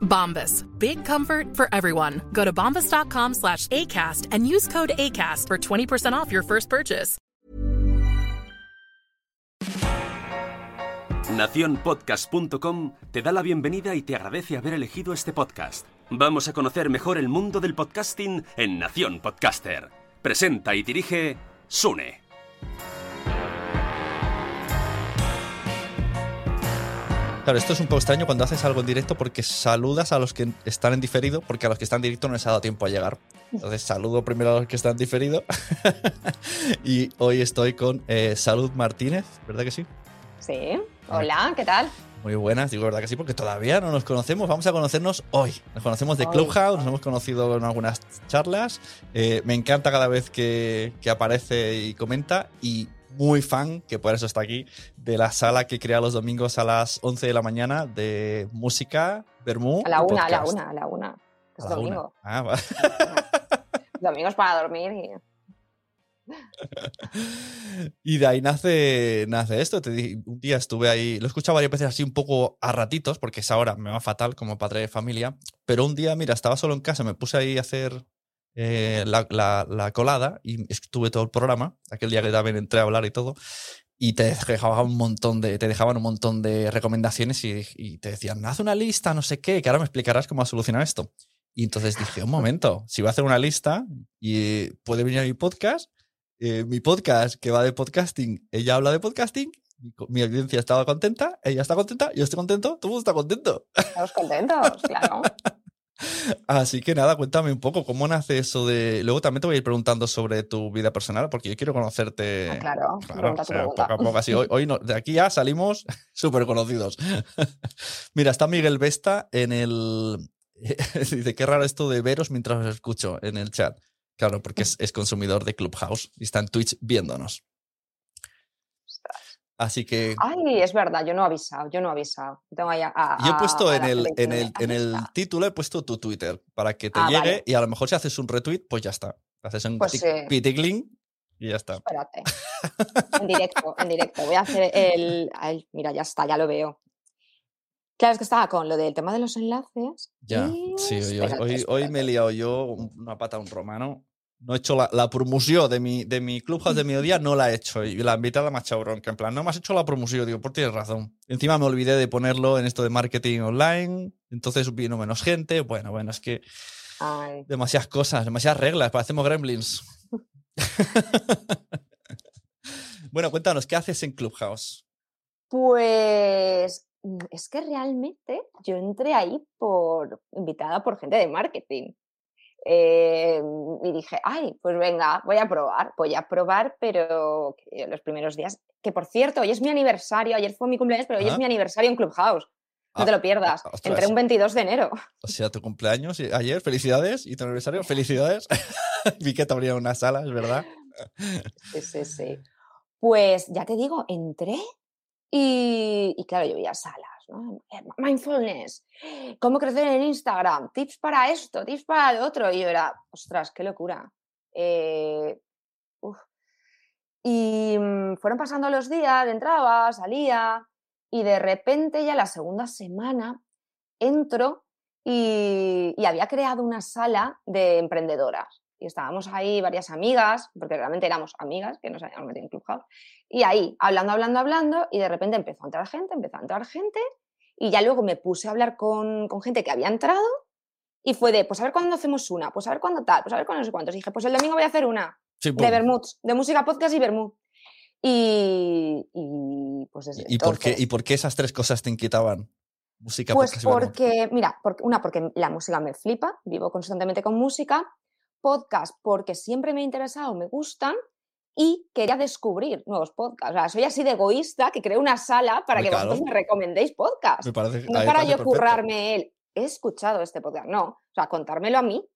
Bombas. Big comfort for everyone. Go to bombas.com slash ACAST and use code ACAST for 20% off your first purchase. Naciónpodcast.com te da la bienvenida y te agradece haber elegido este podcast. Vamos a conocer mejor el mundo del podcasting en Nación Podcaster. Presenta y dirige Sune. Claro, esto es un poco extraño cuando haces algo en directo porque saludas a los que están en diferido, porque a los que están en directo no les ha dado tiempo a llegar. Entonces saludo primero a los que están en diferido. y hoy estoy con eh, Salud Martínez, ¿verdad que sí? Sí. Hola, ¿qué tal? Muy buenas, digo verdad que sí, porque todavía no nos conocemos. Vamos a conocernos hoy. Nos conocemos de. Clubhouse, nos hemos conocido en algunas charlas. Eh, me encanta cada vez que, que aparece y comenta. Y muy fan, que por eso está aquí, de la sala que crea los domingos a las 11 de la mañana de música, Bermú. A la una, a la una, a la una. Es A la una. domingo. Ah, va. Domingos para dormir y... Y de ahí nace, nace esto. Te un día estuve ahí, lo he escuchado varias veces así un poco a ratitos, porque esa hora me va fatal como padre de familia. Pero un día, mira, estaba solo en casa, me puse ahí a hacer eh, la, la- la colada y estuve todo el programa, aquel día que también entré a hablar y todo. Y te dejaban un montón de, te dejaban un montón de recomendaciones y, y te decían, haz una lista, no sé qué, que ahora me explicarás cómo solucionar esto. Y entonces dije, un momento, si voy a hacer una lista y puede venir a mi podcast, eh, mi podcast que va de podcasting, ella habla de podcasting, mi audiencia estaba contenta, ella está contenta, yo estoy contento, todo el mundo está contento. Estamos contentos, claro. Así que nada, cuéntame un poco cómo nace eso de... Luego también te voy a ir preguntando sobre tu vida personal, porque yo quiero conocerte. Ah, claro, Claro, o sea, poco a poco, así. Hoy, hoy no- de aquí ya salimos súper conocidos. Mira, está Miguel Vesta en el... Dice, qué raro esto de veros mientras os escucho en el chat. Claro, porque es, es consumidor de Clubhouse y está en Twitch viéndonos. Así que Ay, es verdad, yo no he avisado, yo no he avisado. Tengo ahí a, a- yo he puesto en el, en, el, en el título, he puesto tu Twitter para que te Ah, llegue vale. y a lo mejor si haces un retweet, pues ya está. Haces un Pues, y ya está. Espérate. En directo, en directo. Voy a hacer el, el- Mira, ya está, ya lo veo. Claro, es que estaba con lo del tema de los enlaces. Ya, y sí, hoy, hoy- espérate, hoy, me he liado yo un- una pata a un romano. No he hecho la, la promoción de mi, de mi Clubhouse de mediodía, no la he hecho. Y la invitada me ha echado bronca. En plan, no me has hecho la promoción. Digo, pues tienes razón. Encima me olvidé de ponerlo en esto de marketing online. Entonces vino menos gente. Bueno, bueno, es que Ay, demasiadas cosas, demasiadas reglas. Parecemos gremlins. bueno, cuéntanos, ¿qué haces en Clubhouse? Pues es que realmente yo entré ahí por invitada por gente de marketing. Eh, y dije, ay, pues venga, voy a probar, voy a probar, pero los primeros días, que por cierto, hoy es mi aniversario, ayer fue mi cumpleaños, pero hoy Ah. es mi aniversario en Clubhouse. No Ah, te lo pierdas. ostras. Entré un 22 de enero. O sea, tu cumpleaños ayer, felicidades. Y tu aniversario, felicidades. Vi que te abrían una sala, es verdad. Sí, sí, sí. Pues ya te digo, entré y, y claro, yo veía salas, ¿no? Eh, Mindfulness, cómo crecer en Instagram, tips para esto, tips para lo otro. Y yo era, ostras, qué locura. Eh. Y mm, fueron pasando los días, entraba, salía, y de repente ya la segunda semana entro y había creado una sala de emprendedoras. Y estábamos ahí varias amigas, porque realmente éramos amigas que nos habíamos metido en Clubhouse, y ahí hablando, hablando, hablando, y de repente empezó a entrar gente, empezó a entrar gente, y ya luego me puse a hablar con, con gente que había entrado, y fue de, pues a ver cuándo hacemos una, pues a ver cuándo tal, pues a ver cuándo no sé cuántos. Y dije, pues el domingo voy a hacer una. Sí, de. Bermuds, de música, podcast y Bermud. Y, y, pues desde ¿Y por, qué, ¿Y por qué esas tres cosas te inquietaban? Música, Pues podcast y porque, mira, porque, una, porque la música me flipa, vivo constantemente con música, podcast porque siempre me ha interesado, me gustan y quería descubrir nuevos podcasts. O sea, soy así de egoísta que creo una sala para Hombre, que vosotros claro. me recomendéis podcasts. Me parece, No para yo currarme él. He escuchado este podcast, no. O sea, contármelo a mí,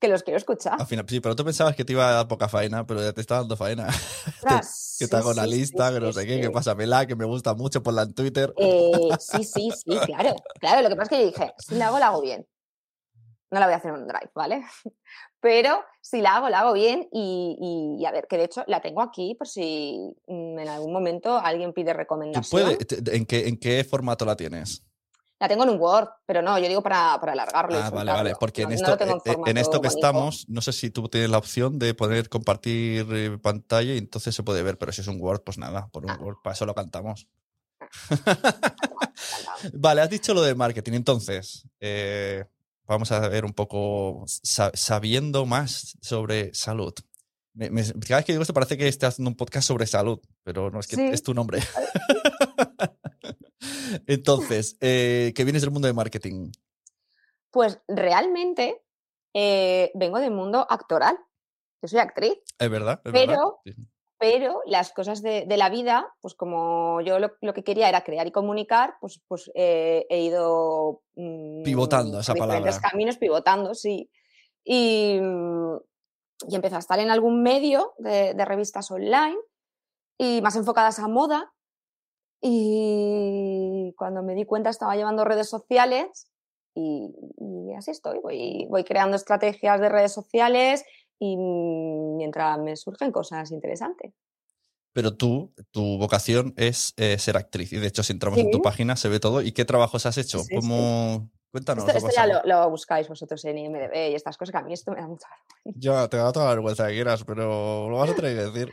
que los quiero escuchar. Al final, sí, pero tú pensabas que te iba a dar poca faena, pero ya te está dando faena. Ostras, que sí, te hago una sí, sí, lista, que no sí, sé qué, que sí. pásamela, que me gusta mucho, ponla en Twitter. Eh, sí, sí, sí, claro. Claro, lo que pasa es que yo dije, si la hago, la hago bien. No la voy a hacer en un drive, ¿vale? Pero si la hago, la hago bien y, y- y a ver, que de hecho la tengo aquí por si mm, en algún momento alguien pide ¿Tú recomendación. en, qué, ¿En qué formato la tienes? La tengo en un Word, pero no, yo digo para, para alargarlo. Ah, vale, vale. Porque No- en no esto, tengo eh, eh, en esto que bonito. estamos, no sé si tú tienes la opción de poder compartir eh, pantalla y entonces se puede ver, pero si es un Word, pues nada, por un Ah. Word, para eso lo cantamos. Encantado. Vale, has dicho lo de marketing. Entonces, eh, vamos a ver un poco, sa- sabiendo más sobre salud. Me- me- cada vez que digo esto parece que esté haciendo un podcast sobre salud, pero no es que Sí. es tu nombre. Entonces, eh, que vienes del mundo de marketing. Pues realmente eh, vengo del mundo actoral. Yo soy actriz. Es verdad, es verdad. Pero- Sí. Pero las cosas de, de la vida, pues como yo lo, lo que quería era crear y comunicar, pues, pues eh, he ido mm, Pivotando, esa palabra. caminos, pivotando, sí. Y, mm, y empecé a estar en algún medio de, de revistas online y más enfocadas a moda. Y cuando me di cuenta estaba llevando redes sociales y, y así estoy, voy, voy creando estrategias de redes sociales y mientras me surgen cosas interesantes. Pero tú, tu vocación es eh, ser actriz. Y de hecho, si entramos en tu Sí. página, se ve todo. ¿Y qué trabajos has hecho? Sí, sí. ¿Cómo... Cuéntanos. Esto, esto ya lo, lo buscáis vosotros en IMDB y estas cosas que a mí esto me da mucha Ya, te da toda la vergüenza que quieras, pero lo vas a tener que decir.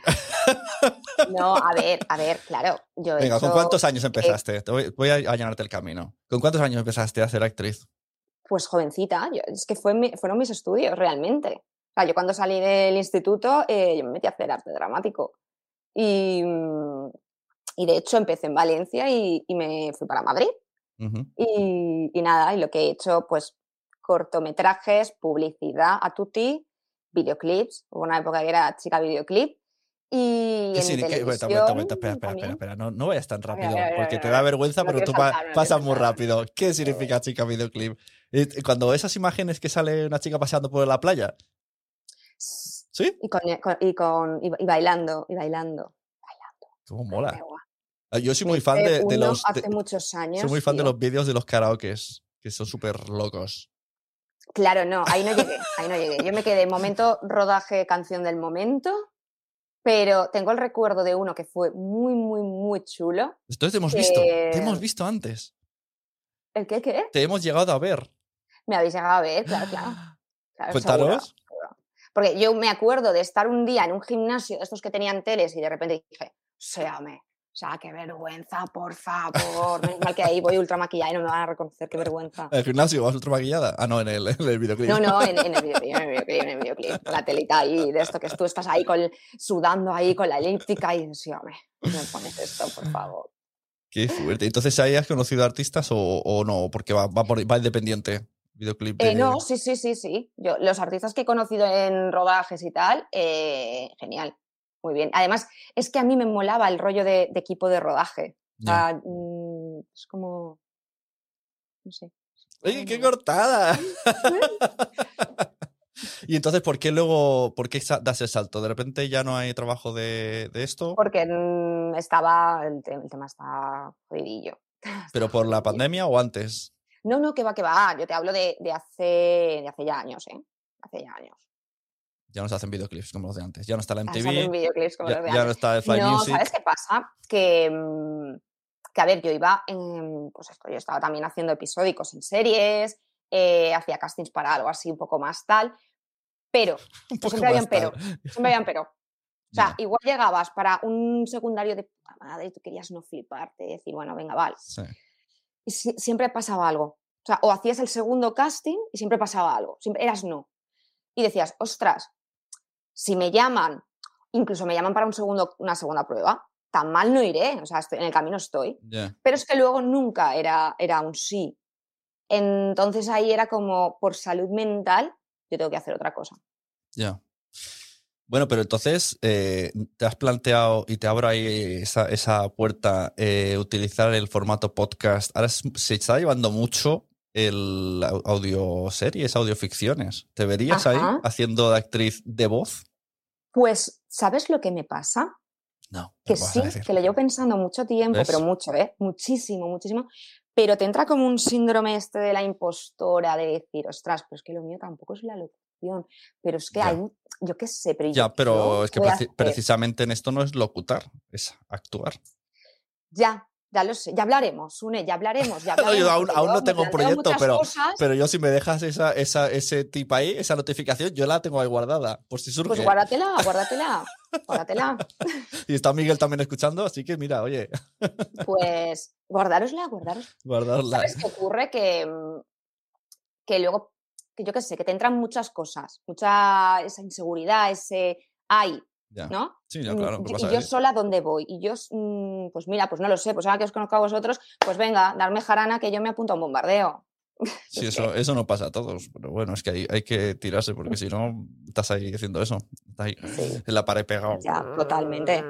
No, a ver, a ver, claro. Yo Venga, ¿con cuántos años empezaste? Te voy, voy a allanarte el camino. ¿Con cuántos años empezaste a ser actriz? Pues jovencita, yo- es que fue mi- fueron mis estudios realmente. Sea, yo cuando salí del instituto, eh, yo me metí a hacer arte dramático. Y, y de hecho empecé en Valencia y, y me fui para Madrid. Ujú. Y, y nada, y lo que he hecho, pues cortometrajes, publicidad a tutti, videoclips. Hubo una época que era chica videoclip. Y ¿Qué en significa- televisión Momento, momento, espera, espera, espera, también. espera. No, no vayas tan rápido, ver, porque te da vergüenza, No pero tú pa- saltar, no pasas muy rápido. ¿Qué significa chica videoclip? Cuando esas imágenes que sale una chica paseando por la playa, ¿sí? Y, con, con- y, con- y- y bailando, y bailando. ¿Cómo Qué mola? Ah, Yo soy muy fan de, los... Hace de- muchos años. soy muy fan de los vídeos de los karaokes, que son súper locos. Claro, no, ahí no llegué, ahí no llegué. Yo me quedé momento rodaje canción del momento, pero tengo el recuerdo de uno que fue muy, muy, muy chulo. Entonces te hemos visto, te Eh, hemos visto antes. ¿El qué, qué? Te hemos llegado a ver. Me habéis llegado a ver, claro, claro. Cuéntanos. Porque yo me acuerdo de estar un día en un gimnasio de estos que tenían teles y de repente dije, séame. O sea, qué vergüenza, por favor. Menos mal que ahí voy ultra maquillada y no me van a reconocer, qué vergüenza. ¿En el gimnasio vas ultra maquillada? Ah, no, en el, en el videoclip. No, no, en, en el videoclip, en el videoclip, en el videoclip. La telita ahí, de esto que tú estás ahí con, sudando ahí con la elíptica y sí, hombre, me pones esto, por favor. Qué fuerte. Entonces, ¿ahí has conocido artistas o, o no? Porque va, va, por, va independiente. Videoclip de... Eh, no, sí, sí, sí, sí. Yo, los artistas que he conocido en rodajes y tal, eh, genial, muy bien. Además, es que a mí me molaba el rollo de, de equipo de rodaje. O Ya. sea, mm, es como, no sé. ¡Ay, qué cortada! y entonces, ¿por qué luego, por qué das el salto? ¿De repente ya no hay trabajo de, de esto? Porque mm, estaba, el, te- el tema está jodidillo. ¿Pero por la pandemia o antes? No, no, que va, que va. Yo te hablo de, de hace, de hace ya años, ¿eh? Hace ya años. Ya no se hacen videoclips como los de antes. Ya no está la MTV. videoclips como Ya, los de ya no está el Fly no, Music. ¿sabes qué pasa? Que, mm, que, a ver, yo iba en, pues esto, yo estaba también haciendo episódicos en series, eh, hacía castings para algo así un poco más tal, pero, poco siempre había un pero, siempre había un pero. O sea, Ya, igual llegabas para un secundario de puta madre y tú querías no fliparte, decir, bueno, venga, vale. sí. Y si- siempre pasaba algo. O sea, o hacías el segundo casting y siempre pasaba algo. Siempre eras no. Y decías, ostras, si me llaman, incluso me llaman para un segundo, una segunda prueba, tan mal no iré, o sea, estoy- en el camino estoy. Pero es que luego nunca era, era un sí. Entonces ahí era como, por salud mental, yo tengo que hacer otra cosa. Ya. Bueno, pero entonces, eh, ¿te has planteado y te abro ahí esa, esa puerta eh, utilizar el formato podcast? Ahora se está llevando mucho el au- audioseries, audioficciones. ¿Te verías ahí haciendo de actriz de voz? Pues, ¿sabes lo que me pasa? No. Que sí, que lo llevo pensando mucho tiempo, ¿Ves? pero mucho, ¿eh? Muchísimo, muchísimo. Pero te entra como un síndrome este de la impostora, de decir, ostras, pero es que lo mío tampoco es la locución. Pero es que Ya. hay, un- yo qué sé, pero Ya, yo- pero es que preci- hacer- precisamente en esto no es locutar, es actuar. Ya, ya lo sé, ya hablaremos, Une, ya hablaremos. Ya No, yo hablaremos, aún- porque aún yo no tengo planteo proyecto, pero- cosas, Pero yo si me dejas esa, esa, ese tip ahí, esa notificación, yo la tengo ahí guardada, por si surge. Pues guárdatela, guárdatela, guárdatela. Y está Miguel también escuchando, así que mira, oye, Pues guardárosla, guardárosla. guardarla. ¿Sabes qué ocurre? Que, mm, que luego, que yo qué sé, que te entran muchas cosas, mucha esa inseguridad, ese ay, Ya. ¿no? Sí, ya, Mm, claro. ¿qué y- yo sola dónde voy. Y yo, mm, pues mira, pues no lo sé, pues ahora que os conozco a vosotros, pues venga, darme jarana que yo me apunto a un bombardeo. Sí, es eso, eso no pasa a todos, pero bueno, es que hay, hay que tirarse porque si no, estás ahí haciendo eso, estás ahí Sí. en la pared pegado. Ya, totalmente.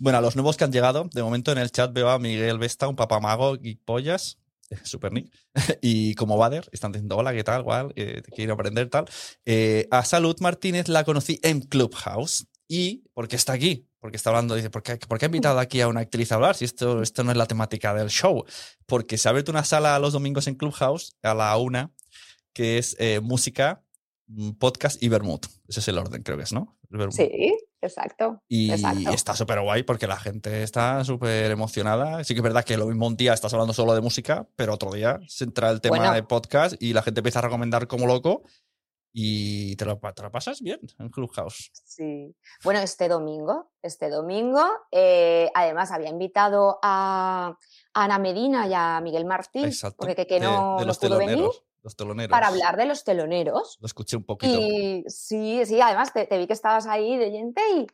Bueno, a los nuevos que han llegado, de momento en el chat veo a Miguel Vesta, un papamago y pollas, super nick, y como Bader, están diciendo hola, ¿qué tal? Igual, eh, te quiero aprender tal. Eh, a Salud Martínez la conocí en Clubhouse y porque está aquí, porque está hablando, dice, ¿por qué, ha invitado aquí a una actriz a hablar si esto, esto no es la temática del show? Porque se ha abierto una sala los domingos en Clubhouse a la una, que es eh, música, mm, podcast y vermouth. Ese es el orden, creo que es, ¿no? Sí, exacto. Y exacto. está súper guay porque la gente está súper emocionada. Sí que es verdad que lo mismo un día estás hablando solo de música, pero otro día se entra el tema Bueno. de podcast y la gente empieza a recomendar como loco y te lo, te lo pasas bien en Clubhouse. Sí. Bueno, este domingo, este domingo, eh, además había invitado a Ana Medina y a Miguel Martín, Exacto. porque que, que de- no, de los pudo venir. Los teloneros. para hablar de los teloneros. Lo escuché un poquito. Y sí, sí, además te, te vi que estabas ahí de gente y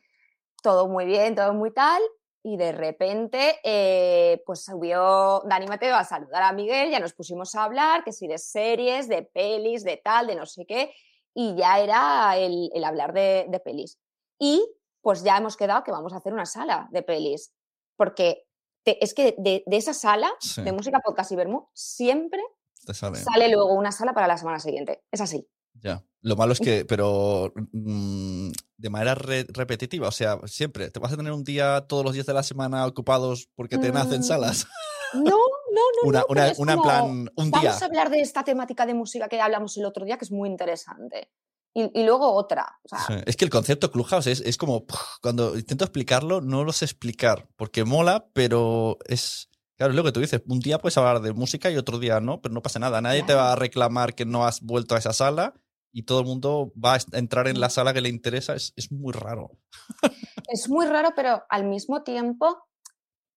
todo muy bien, todo muy tal. Y de repente, eh, pues subió Dani Mateo a saludar a Miguel, ya nos pusimos a hablar, que si de series, de pelis, de tal, de no sé qué, y ya era el, el hablar de, de pelis. Y pues ya hemos quedado que vamos a hacer una sala de pelis, porque te- es que de, de esa sala Sí. de música, podcast y vermú, siempre Te sale. sale luego una sala para la semana siguiente. Es así. Ya. Lo malo es que, pero mm, de manera re- repetitiva, o sea, siempre, ¿te vas a tener un día todos los días de la semana ocupados porque te nacen Mm, salas? No, no, no. Una, no, una, una en como, plan, un día. Vamos a hablar de esta temática de música que hablamos el otro día, que es muy interesante. Y, y luego otra. O sea, Sí, Es que el concepto Clubhouse es, es como, cuando intento explicarlo, no lo sé explicar, porque mola, pero es, claro, es lo que tú dices, un día puedes hablar de música y otro día no, pero no pasa nada, nadie te va a reclamar que no has vuelto a esa sala y todo el mundo va a entrar en la sala que le interesa, es, es muy raro. es muy raro, pero al mismo tiempo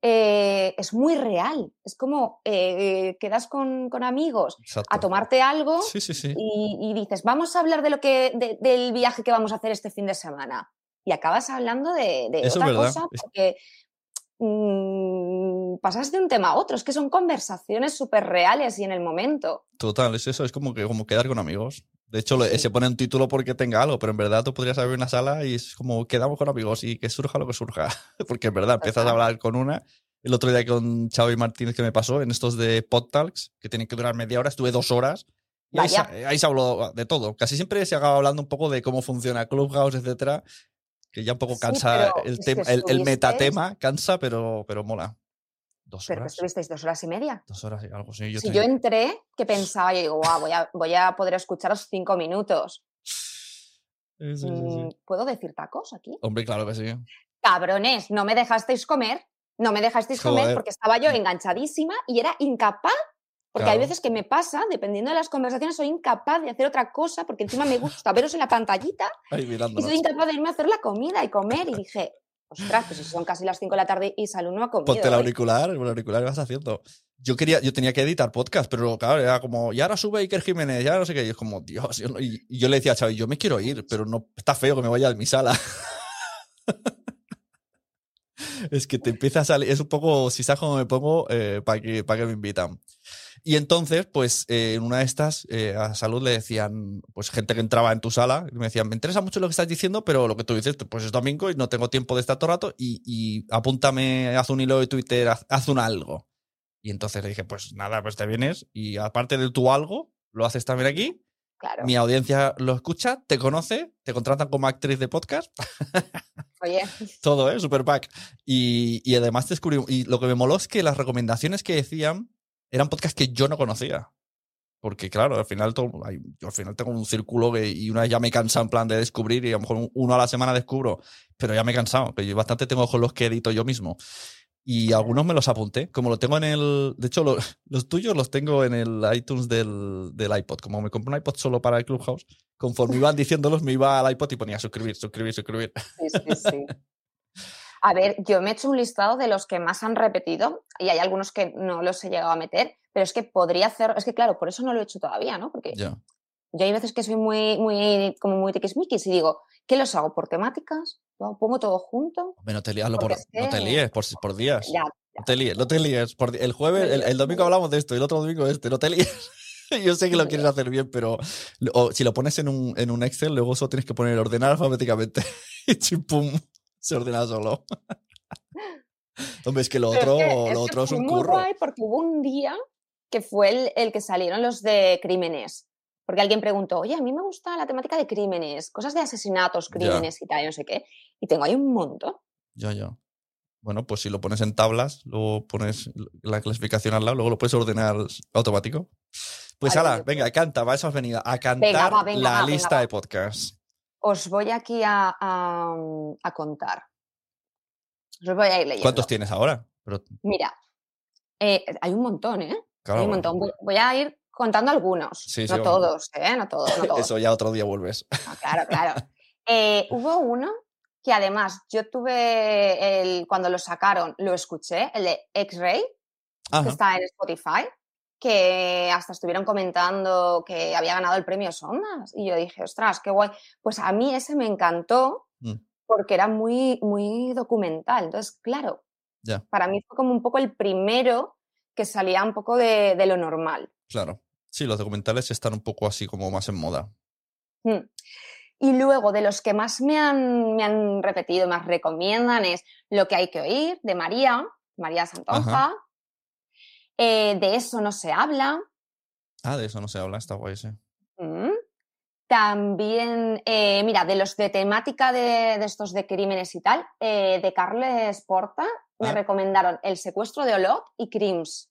eh, es muy real. Es como eh, quedas con, con amigos Exacto. a tomarte algo Sí, sí, sí. y, y dices, vamos a hablar de lo que, de- del viaje que vamos a hacer este fin de semana. Y acabas hablando de, de otra cosa porque mm, pasas de un tema a otro. Es que son conversaciones súper reales y en el momento. Total, es eso, es como que como quedar con amigos. De hecho, Sí. se pone un título porque tenga algo, pero en verdad tú podrías abrir una sala y es como quedamos con amigos y que surja lo que surja. Porque en verdad empiezas a Total. hablar con una. El otro día con Xavi Martínez que me pasó en estos de Pod Talks, que tienen que durar media hora, estuve dos horas. Y ahí, se, ahí se habló de todo. Casi siempre se acaba hablando un poco de cómo funciona Clubhouse, etcétera. Que ya un poco cansa el, que tema, el, metatema, cansa, pero, pero mola. Dos Pero que horas. estuvisteis dos horas y media. Dos horas y algo, sí. Yo si tenía- yo entré, que pensaba, yo digo, "Guau, voy, a, voy a poder escucharos cinco minutos. Sí, sí, sí, sí. Mm, ¿Puedo decir tacos aquí? Hombre, claro que sí. Cabrones, no me dejasteis comer. No me dejasteis comer porque estaba yo enganchadísima y era incapaz. Porque hay veces que me pasa, dependiendo de las conversaciones, soy incapaz de hacer otra cosa porque encima me gusta veros en la pantallita Ahí y soy incapaz de irme a hacer la comida y comer. Y dije, Ostras, pues si son casi las 5 de la tarde y Salud no ha comido. Ponte el hoy. auricular, el auricular y vas haciendo. Yo quería, yo tenía que editar podcast, pero claro, era como, y ahora sube Iker Jiménez, ya no sé qué. Y es como, Dios, yo no- y, yo le decía a Xavi, yo me quiero ir, pero no, está feo que me vaya de mi sala. es que te empieza a salir, es un poco, si sabes cómo me pongo, para que, para que me invitan. Y entonces, pues, eh, en una de estas, eh, a Salud le decían, pues, gente que entraba en tu sala, y me decían, me interesa mucho lo que estás diciendo, pero lo que tú dices, pues es domingo y no tengo tiempo de estar todo el rato, y, y apúntame, haz un hilo de Twitter, haz, haz un algo. Y entonces le dije, pues nada, pues te vienes, y aparte de tu algo, lo haces también aquí, Claro. mi audiencia lo escucha, te conoce, te contratan como actriz de podcast, Oye, todo, ¿eh? Super pack. Y, y además descubrí. Y lo que me moló es que las recomendaciones que decían eran podcasts que yo no conocía. Porque, claro, al final, todo, yo al final tengo un círculo que, y una vez ya me cansa en plan de descubrir y a lo mejor uno a la semana descubro, pero ya me he cansado, que yo bastante tengo con los que edito yo mismo. Y algunos me los apunté, como lo tengo en el... De hecho, lo- los tuyos los tengo en el iTunes del, del iPod. Como me compré un iPod solo para el Clubhouse, conforme iban diciéndolos, me iba al iPod y ponía suscribir, suscribir, suscribir. sí, sí, sí. A ver, yo me he hecho un listado de los que más han repetido y hay algunos que no los he llegado a meter, pero es que podría hacer, es que claro, por eso no lo he hecho todavía, ¿no? Porque Ya. yo hay veces que soy muy, muy, como muy tiquismiquis y digo, ¿qué los hago? ¿Por temáticas? ¿Lo pongo todo junto? Hombre, no te líes, por, no te líes por, por días. Ya, No te líes, no te líes. Por el jueves, el, el domingo hablamos de esto y el otro domingo este, no te líes. Yo sé que lo quieres hacer bien, pero o si lo pones en un, en un Excel, luego solo tienes que poner ordenar alfabéticamente. y chimpum, se ordena solo. Hombre, es que lo Pero otro, es que- lo es que otro es fue un muy curro. guay porque hubo un día que fue el, el que salieron los de crímenes. Porque alguien preguntó, oye, a mí me gusta la temática de crímenes, cosas de asesinatos, Ya. crímenes y tal, no sé qué. Y tengo ahí un montón. Ya, ya. Bueno, pues si lo pones en tablas, luego pones la clasificación al lado, luego lo puedes ordenar automático. Pues ala, yo- venga, canta, va, eso has venido. A cantar va, venga, la va, lista de podcast. Os voy aquí a, a- a contar. Os voy a ir leyendo. ¿Cuántos tienes ahora? Pero, Mira, eh, hay un montón, ¿eh? claro, hay un montón. Voy, voy a ir contando algunos. Sí, no todos, ¿eh? No todos, no todos. Eso ya otro día vuelves. No, claro, claro. Eh, hubo uno que además yo tuve el, cuando lo sacaron, lo escuché, el de X-Ray, que está en Spotify, que hasta estuvieron comentando que había ganado el premio Sondas. Y yo dije, ostras, qué guay. Pues a mí ese me encantó Mm. porque era muy, muy documental. Entonces, claro, para mí fue como un poco el primero que salía un poco de, de lo normal. Claro. Sí, los documentales están un poco así como más en moda. Mm. Y luego, de los que más me han, me han repetido, más recomiendan, es Lo que hay que oír, de María, María Santonja. Eh, de eso no se habla. Ah, de eso no se habla, está guay, sí. Mm. También, eh, mira, de los de temática de, de estos de crímenes y tal, eh, de Carles Porta, me Ah. recomendaron El secuestro de Olot y Crims.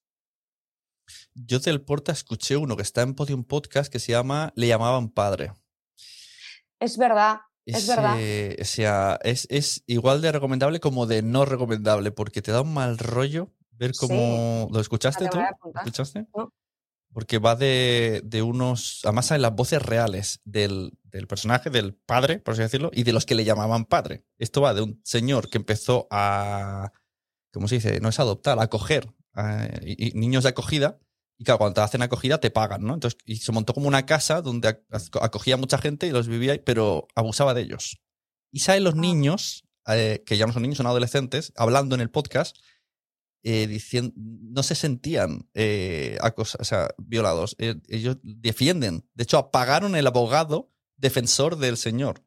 Yo del Porta escuché uno que está en Podium Podcast que se llama Le llamaban padre. Es verdad, es verdad. O sea, es, es igual de recomendable como de no recomendable, porque te da un mal rollo ver Sí. cómo. ¿Lo escuchaste te tú? ¿Lo escuchaste? No. Porque va de, de unos. Además, hay las voces reales del, del personaje, del padre, por así decirlo, y de los que le llamaban padre. Esto va de un señor que empezó a. ¿Cómo se dice? No es adoptar, a acoger a- y- y niños de acogida. Y claro, cuando te hacen acogida te pagan, ¿no? Entonces, y se montó como una casa donde ac- acogía a mucha gente y los vivía, pero abusaba de ellos. Y salen los niños, eh, que ya no son niños, son adolescentes, hablando en el podcast, eh, diciendo, no se sentían eh, o sea, violados. Eh, ellos defienden. De hecho, apagaron el abogado defensor del señor.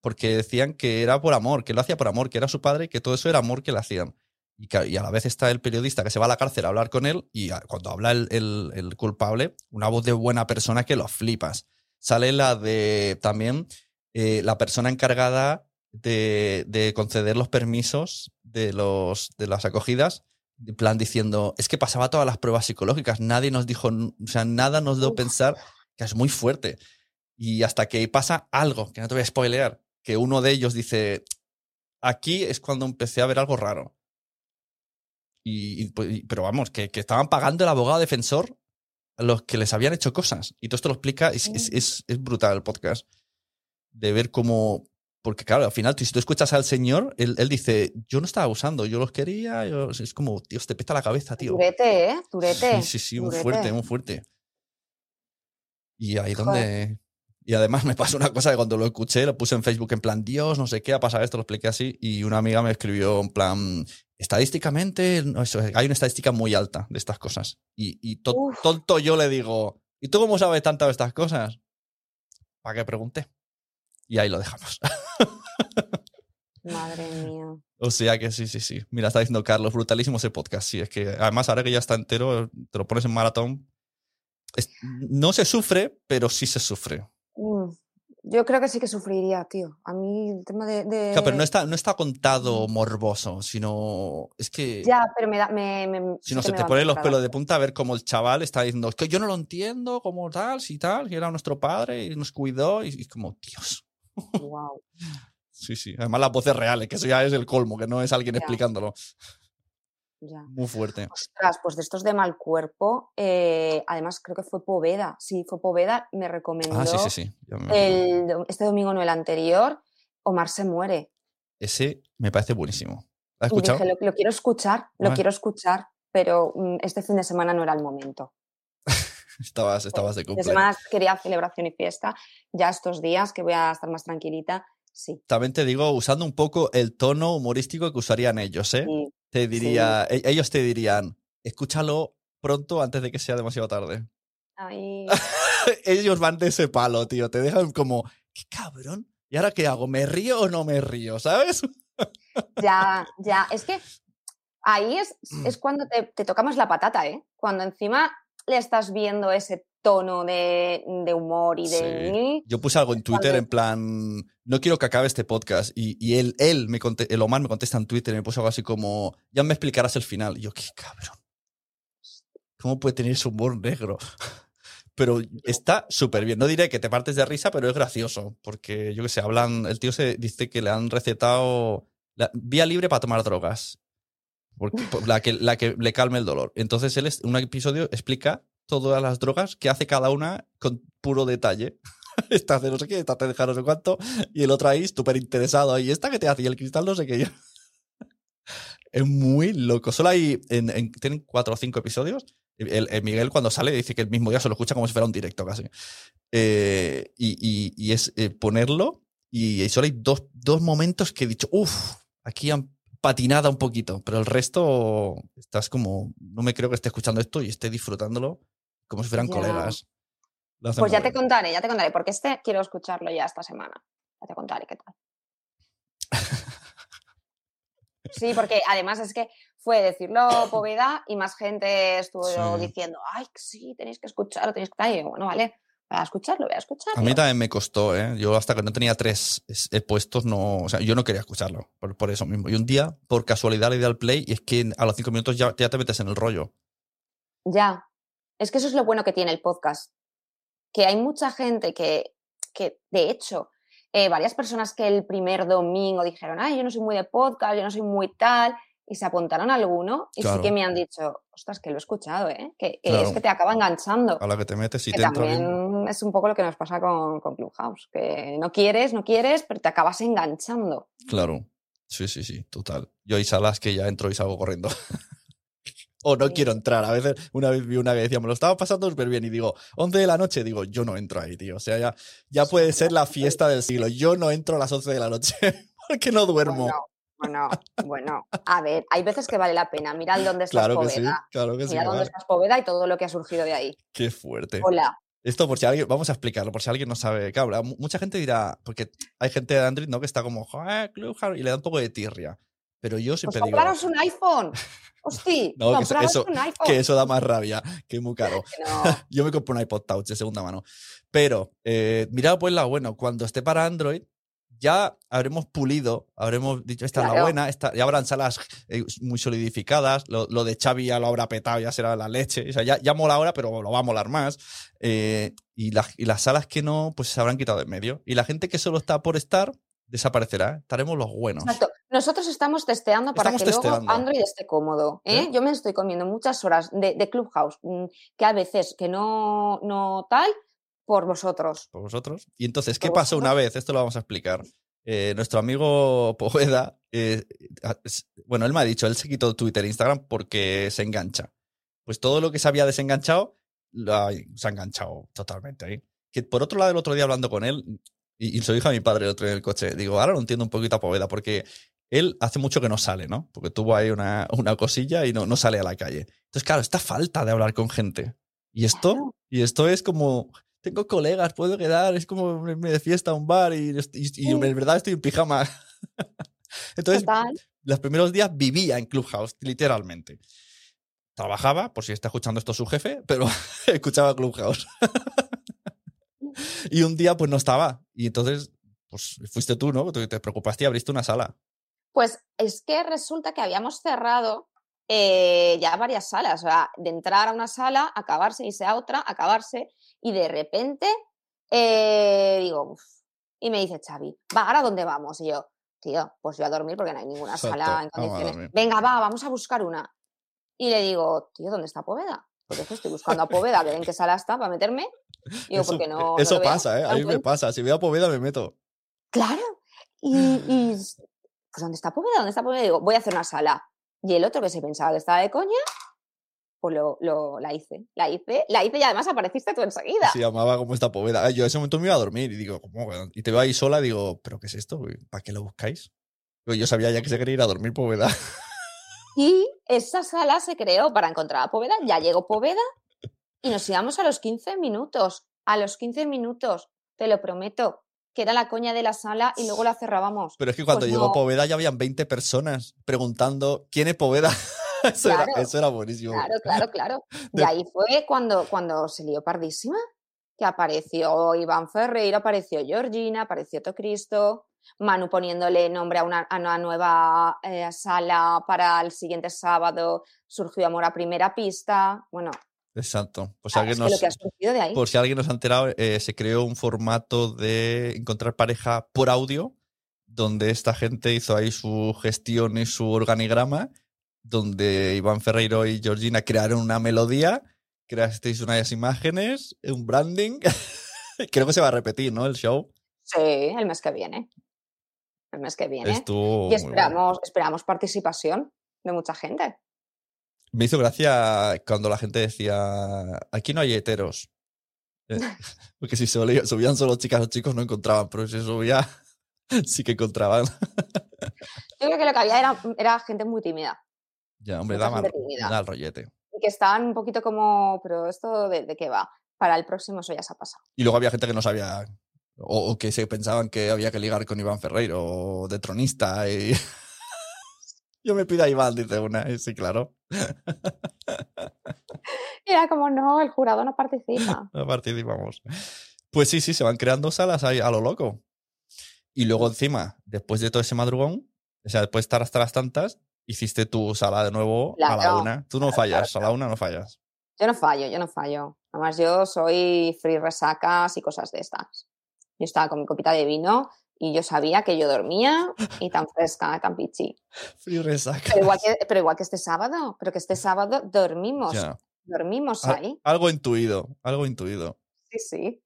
Porque decían que era por amor, que lo hacía por amor, que era su padre que todo eso era amor que le hacían. Y, a la vez está el periodista que se va a la cárcel a hablar con él y cuando habla el, el- el culpable, una voz de buena persona que lo flipas. Sale la de también eh, la persona encargada de, de conceder los permisos de, los, de las acogidas, en plan diciendo, es que pasaba todas las pruebas psicológicas, nadie nos dijo, o sea, nada nos dio pensar que es muy fuerte. Y hasta que pasa algo, que no te voy a spoilear, que uno de ellos dice, aquí es cuando empecé a ver algo raro. Y, pues, y- pero vamos, que, que estaban pagando el abogado defensor a los que les habían hecho cosas. Y todo esto lo explica, es, es, es, es brutal el podcast. De ver cómo Porque claro, al final, tú- si tú escuchas al señor, él, él dice, yo no estaba usando, yo los quería, yo-". es como, Dios, te peta la cabeza, tío. Turete, ¿eh? Turete. Sí, sí, sí, muy fuerte, muy fuerte. Y ahí Joder. donde... Y además me pasó una cosa que cuando lo escuché, lo puse en Facebook en plan, Dios, no sé qué, ha pasado esto, lo expliqué así, y una amiga me escribió en plan, estadísticamente, no, eso, hay una estadística muy alta de estas cosas. Y, y to- Uf. tonto yo le digo, ¿y tú cómo sabes tanto de estas cosas? ¿Para qué pregunté? Y ahí lo dejamos. Madre mía. O sea que sí, sí, sí. Mira, está diciendo Carlos, brutalísimo ese podcast. Sí, es que además ahora que ya está entero, te lo pones en maratón. es- no se sufre, pero sí se sufre. Mm, Yo creo que sí que sufriría, tío. A mí el tema de. de- Claro, pero no está, no está contado morboso, sino es que Ya, pero me da. Me, me- si no se te ponen los pelos de punta a ver cómo el chaval está diciendo, es que yo no lo entiendo, como tal, si tal, que era nuestro padre y nos cuidó, y, y como, Dios. Guau. Sí, sí. Además las voces reales, que eso ya es el colmo, que no es alguien Ya. explicándolo. Ya. Muy fuerte. Ostras, pues de estos de mal cuerpo, eh, además creo que fue Poveda. Sí, fue Poveda, me recomendó Ah, sí, sí, sí. Me- el este domingo, no el anterior. Omar se muere. Ese me parece buenísimo. ¿Lo has escuchado? dije, lo, lo quiero escuchar, lo quiero escuchar, pero mm, este fin de semana no era el momento. Estabas, estabas de cumple. semana quería celebración y fiesta. Ya estos días que voy a estar más tranquilita, sí. También te digo, usando un poco el tono humorístico que usarían ellos, ¿eh? sí. Te diría, e- ellos te dirían, escúchalo pronto antes de que sea demasiado tarde. Ay, ellos van de ese palo, tío. Te dejan como, qué cabrón. ¿Y ahora qué hago? ¿Me río o no me río? ¿Sabes? ya, ya. Es que ahí es, es cuando te, te toca más la patata, ¿eh? Cuando encima le estás viendo ese tono de, de humor y de... Sí. Yo puse algo en Twitter Cuando- en plan, no quiero que acabe este podcast. Y, y él, él me conte- el Omar me contesta en Twitter y me puso algo así como, ya me explicarás el final. Y yo, qué cabrón. ¿Cómo puede tener ese humor negro? Pero está súper bien. No diré que te partes de risa, pero es gracioso. Porque, yo qué sé, hablan. El tío se dice que le han recetado la- vía libre para tomar drogas. Porque, la, que, la que le calme el dolor. Entonces, él, es- en un episodio, explica todas las drogas que hace cada una con puro detalle. Esta hace no sé qué, esta te deja no sé cuánto. Y el otro ahí, súper interesado. Y esta que te hace, y el cristal no sé qué. Es muy loco. Solo hay. En, en- tienen cuatro o cinco episodios. El, el Miguel, cuando sale, dice que el mismo día se lo escucha como si fuera un directo casi. Eh, y, y- es eh, ponerlo. Y, y solo hay dos, dos momentos que he dicho, uff, aquí han patinado un poquito. Pero el resto estás como. No me creo que esté escuchando esto y esté disfrutándolo como si fueran Ya. colegas. Pues ya te contaré, ya te contaré, porque este quiero escucharlo ya esta semana. Ya te contaré qué tal. Sí, porque además es que fue decirlo Poveda y más gente estuvo Sí. diciendo, ay, sí, tenéis que escucharlo, tenéis que estar. Y yo, bueno, vale, voy a escucharlo, voy a escucharlo. A mí también me costó, ¿eh? Yo hasta que no tenía tres es- eh, puestos, no. O sea, yo no quería escucharlo, por, por eso mismo. Y un día, por casualidad, le di al play y es que a los cinco minutos ya, ya te metes en el rollo. Ya, es que eso es lo bueno que tiene el podcast, que hay mucha gente que, que de hecho, eh, varias personas que el primer domingo dijeron, ay, yo no soy muy de podcast, yo no soy muy tal, y se apuntaron a alguno y Claro. sí que me han dicho, ostras, que lo he escuchado, ¿eh? que, que Claro. es que te acaba enganchando. A la que te metes y que te entra también bien. es un poco lo que nos pasa con, con Clubhouse, que no quieres, no quieres, pero te acabas enganchando. Claro. Sí, sí, sí, total. Yo hay salas que ya entro y salgo corriendo. o no Sí. quiero entrar. A veces, una vez vi una que decía, me lo estaba pasando súper bien y digo, 11 de la noche, digo, yo no entro ahí, tío. O sea, ya, ya puede ser la fiesta del siglo. Yo no entro a las 11 de la noche porque no duermo. Bueno, bueno, bueno. A ver, hay veces que vale la pena. Mirad dónde estás, claro sí, Poveda. claro que sí. Mira dónde vale. estás Poveda y todo lo que ha surgido de ahí. Qué fuerte. Hola. Esto por si alguien, vamos a explicarlo, por si alguien no sabe. Claro, mu- mucha gente dirá, porque hay gente de Android, ¿no? Que está como, joder, Clubhouse", y le da un poco de tirria. Pero yo Pues siempre digo compraros un iPhone. Hosti, No, que eso- un iPhone. que eso da más rabia, que es muy caro. No. Yo me compré un iPod Touch de segunda mano. Pero, eh, mirad pues la buena, cuando esté para Android, ya habremos pulido, habremos dicho, esta es la buena, esta, ya habrán salas eh, muy solidificadas, lo, lo de Xavi ya lo habrá petado, ya será la leche, o sea, ya, ya mola ahora, pero lo va a molar más. Eh, y, las- y las salas que no, pues se habrán quitado de en medio. Y la gente que solo está por estar, desaparecerá, estaremos los buenos. Exacto. Nosotros estamos testeando para que luego testeando. Android esté cómodo. ¿eh? ¿Eh? Yo me estoy comiendo muchas horas de, de Clubhouse, mm, que a veces que no, no tal, por vosotros. por vosotros. Y entonces, ¿qué pasó una vez? Esto lo vamos a explicar. eh, nuestro amigo Poveda, eh, bueno, él me ha dicho, él se quitó Twitter e Instagram porque se engancha. Pues todo lo que se había desenganchado, lo ha- se ha enganchado totalmente ahí. Que por otro lado, el otro día hablando con él, y, y se lo dije a mi padre el otro día en el coche, digo, ahora lo entiendo un poquito a Poveda, porque él hace mucho que no sale, ¿no? Porque tuvo ahí una, una cosilla y no, no sale a la calle. Entonces, claro, esta falta de hablar con gente. Y esto, y esto es como, tengo colegas, puedo quedar, es como irme de fiesta a un bar y, y- y en verdad estoy en pijama. Entonces, Total. los primeros días vivía en Clubhouse, literalmente. Trabajaba, por si está escuchando esto su jefe, pero escuchaba Clubhouse. Y un día pues no estaba. Y entonces, pues fuiste tú, ¿no? Tú te preocupaste y abriste una sala. Pues es que resulta que habíamos cerrado eh, ya varias salas, o sea, de entrar a una sala, acabarse, irse a otra, acabarse, y de repente eh, digo, "Uf", y me dice Xavi, va, ¿ahora dónde vamos? Y yo, tío, pues yo a dormir porque no hay ninguna Exacto, sala en condiciones. Venga, va, vamos a buscar una. Y le digo, tío, ¿dónde está Poveda? Porque es que estoy buscando a Poveda, ver en qué sala está para meterme. Digo, eso porque no. no eso veo, pasa, ¿eh? no A mí me encuentro". pasa. Si veo a Poveda me meto. Claro. Y, y pues ¿dónde está Poveda? ¿Dónde está Poveda? Digo, voy a hacer una sala. Y el otro que se pensaba que estaba de coña, pues lo, lo- la hice. La hice, la hice y además apareciste tú enseguida. Se llamaba como esta Poveda. Ah, Yo en ese momento me iba a dormir y digo, ¿cómo? Y te veo ahí sola y digo, ¿pero qué es esto? ¿Para qué lo buscáis? Yo sabía ya que se quería ir a dormir Poveda. Y esa sala se creó para encontrar a Poveda. Ya llegó Poveda y nos íbamos a los 15 minutos. A los 15 minutos, te lo prometo, que era la coña de la sala y luego la cerrábamos. Pero es que cuando Pues llegó no. Poveda ya habían 20 personas preguntando quién es Poveda. eso, era, Claro. eso era buenísimo. Claro, claro, claro. Y ahí fue cuando, cuando se lió pardísima, que apareció Iván Ferreira, apareció Georgina, apareció Tocristo, Manu poniéndole nombre a una, a una nueva eh, sala para el siguiente sábado, surgió Amor a Primera Pista. Bueno, Exacto. Pues ah, alguien nos, de ahí. por si alguien nos ha enterado, eh, se creó un formato de encontrar pareja por audio, donde esta gente hizo ahí su gestión y su organigrama, donde Iván Ferreiro y Georgina crearon una melodía, creasteis unas imágenes, un branding. Creo que se va a repetir, ¿no? El show. Sí, el mes que viene. El mes que viene. Estuvo y muy bueno. esperamos, esperamos participación de mucha gente. Me hizo gracia cuando la gente decía, aquí no hay heteros. Eh, Porque si subían solo chicas o chicos no encontraban, pero si subía sí que encontraban. Yo creo que lo que había era, era gente muy tímida. Ya, hombre, da, mal, da el rollete. y que estaban un poquito como, pero esto de, de qué va? Para el próximo eso ya se ha pasado. Y luego había gente que no sabía, o, o que se pensaban que había que ligar con Iván Ferreiro, o de tronista. Y... Yo me pido a Iván, dice una. y sí, claro. Era como, no, el jurado no participa. Ahí vamos. Pues sí, sí, se van creando salas ahí a lo loco. Y luego encima, después de todo ese madrugón, o sea, después de estar hasta las tantas, hiciste tu sala de nuevo a la una. Tú no claro, fallas, claro, a la una no fallas. Yo no fallo, yo no fallo. Además, yo soy free resacas y cosas de estas. Yo estaba con mi copita de vino y yo sabía que yo dormía y tan fresca, tan pichi. Resaca. Pero igual que, pero igual que este sábado, pero que este sábado dormimos, dormimos Al- ahí. Algo intuido, algo intuido. Sí, sí.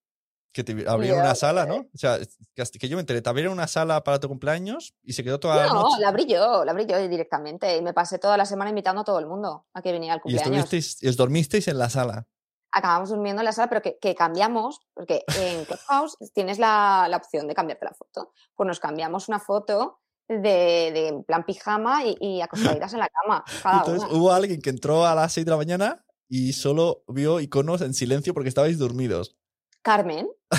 Que te abrieron una sala, ¿no? eh. O sea, que, yo me enteré, te abrieron una sala para tu cumpleaños y se quedó toda la No, noche. la abrí yo, la abrí yo directamente y me pasé toda la semana invitando a todo el mundo a que viniera al Y cumpleaños. estuvisteis, y os dormisteis en la sala. Acabamos durmiendo en la sala, pero que, que cambiamos, porque en Clubhouse tienes la, la opción de cambiarte la foto. Pues nos cambiamos una foto de, de plan pijama y, y acostaditas en la cama, cada Entonces una. hubo alguien que entró a las 6 de la mañana y solo vio iconos en silencio porque estabais dormidos. Carmen.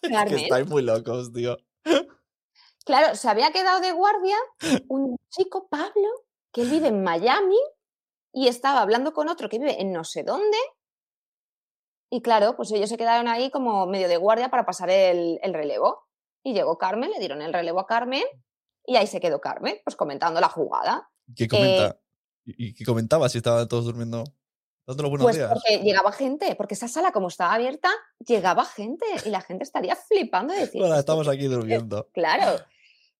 Que Carmen. estáis muy locos, tío. Claro, se había quedado de guardia un chico, Pablo, que vive en Miami y estaba hablando con otro que vive en no sé dónde. Y claro, pues ellos se quedaron ahí como medio de guardia para pasar el, el relevo. Y llegó Carmen, le dieron el relevo a Carmen y ahí se quedó Carmen, pues comentando la jugada. ¿Qué comenta? ¿Y y qué comentaba si estaban todos durmiendo? Dando los buenos Pues días. porque llegaba gente, porque esa sala como estaba abierta, llegaba gente y la gente estaría flipando de decir, Bueno, "¿Esto estamos aquí durmiendo. Claro.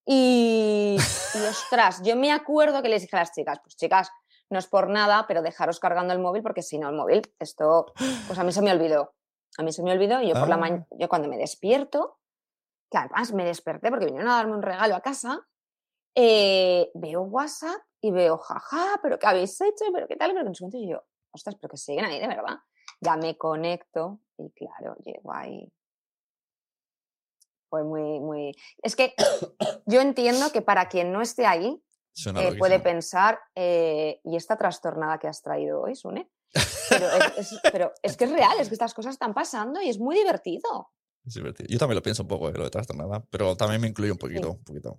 Y, y, ostras, yo me acuerdo que les dije a las chicas, pues chicas, no es por nada, pero dejaros cargando el móvil porque si no el móvil, esto, pues a mí se me olvidó. A mí se me olvidó y yo por la Ah. mañana, yo cuando me despierto, que además me desperté porque vinieron a darme un regalo a casa, eh, veo WhatsApp y veo, jaja, pero ¿qué habéis hecho? ¿Pero qué tal? Pero que no sé cuánto", y yo, ostras, pero que siguen ahí de verdad. Ya me conecto y claro, llego ahí. Fue muy, muy... Es que yo entiendo que para quien no esté ahí, eh, puede pensar, eh, ¿y esta trastornada que has traído hoy, Sune? Pero es, es- pero es que es real, es que estas cosas están pasando y es muy divertido. Es divertido. Yo también lo pienso un poco, eh, lo de trastornada, pero también me incluye un poquito, un poquito.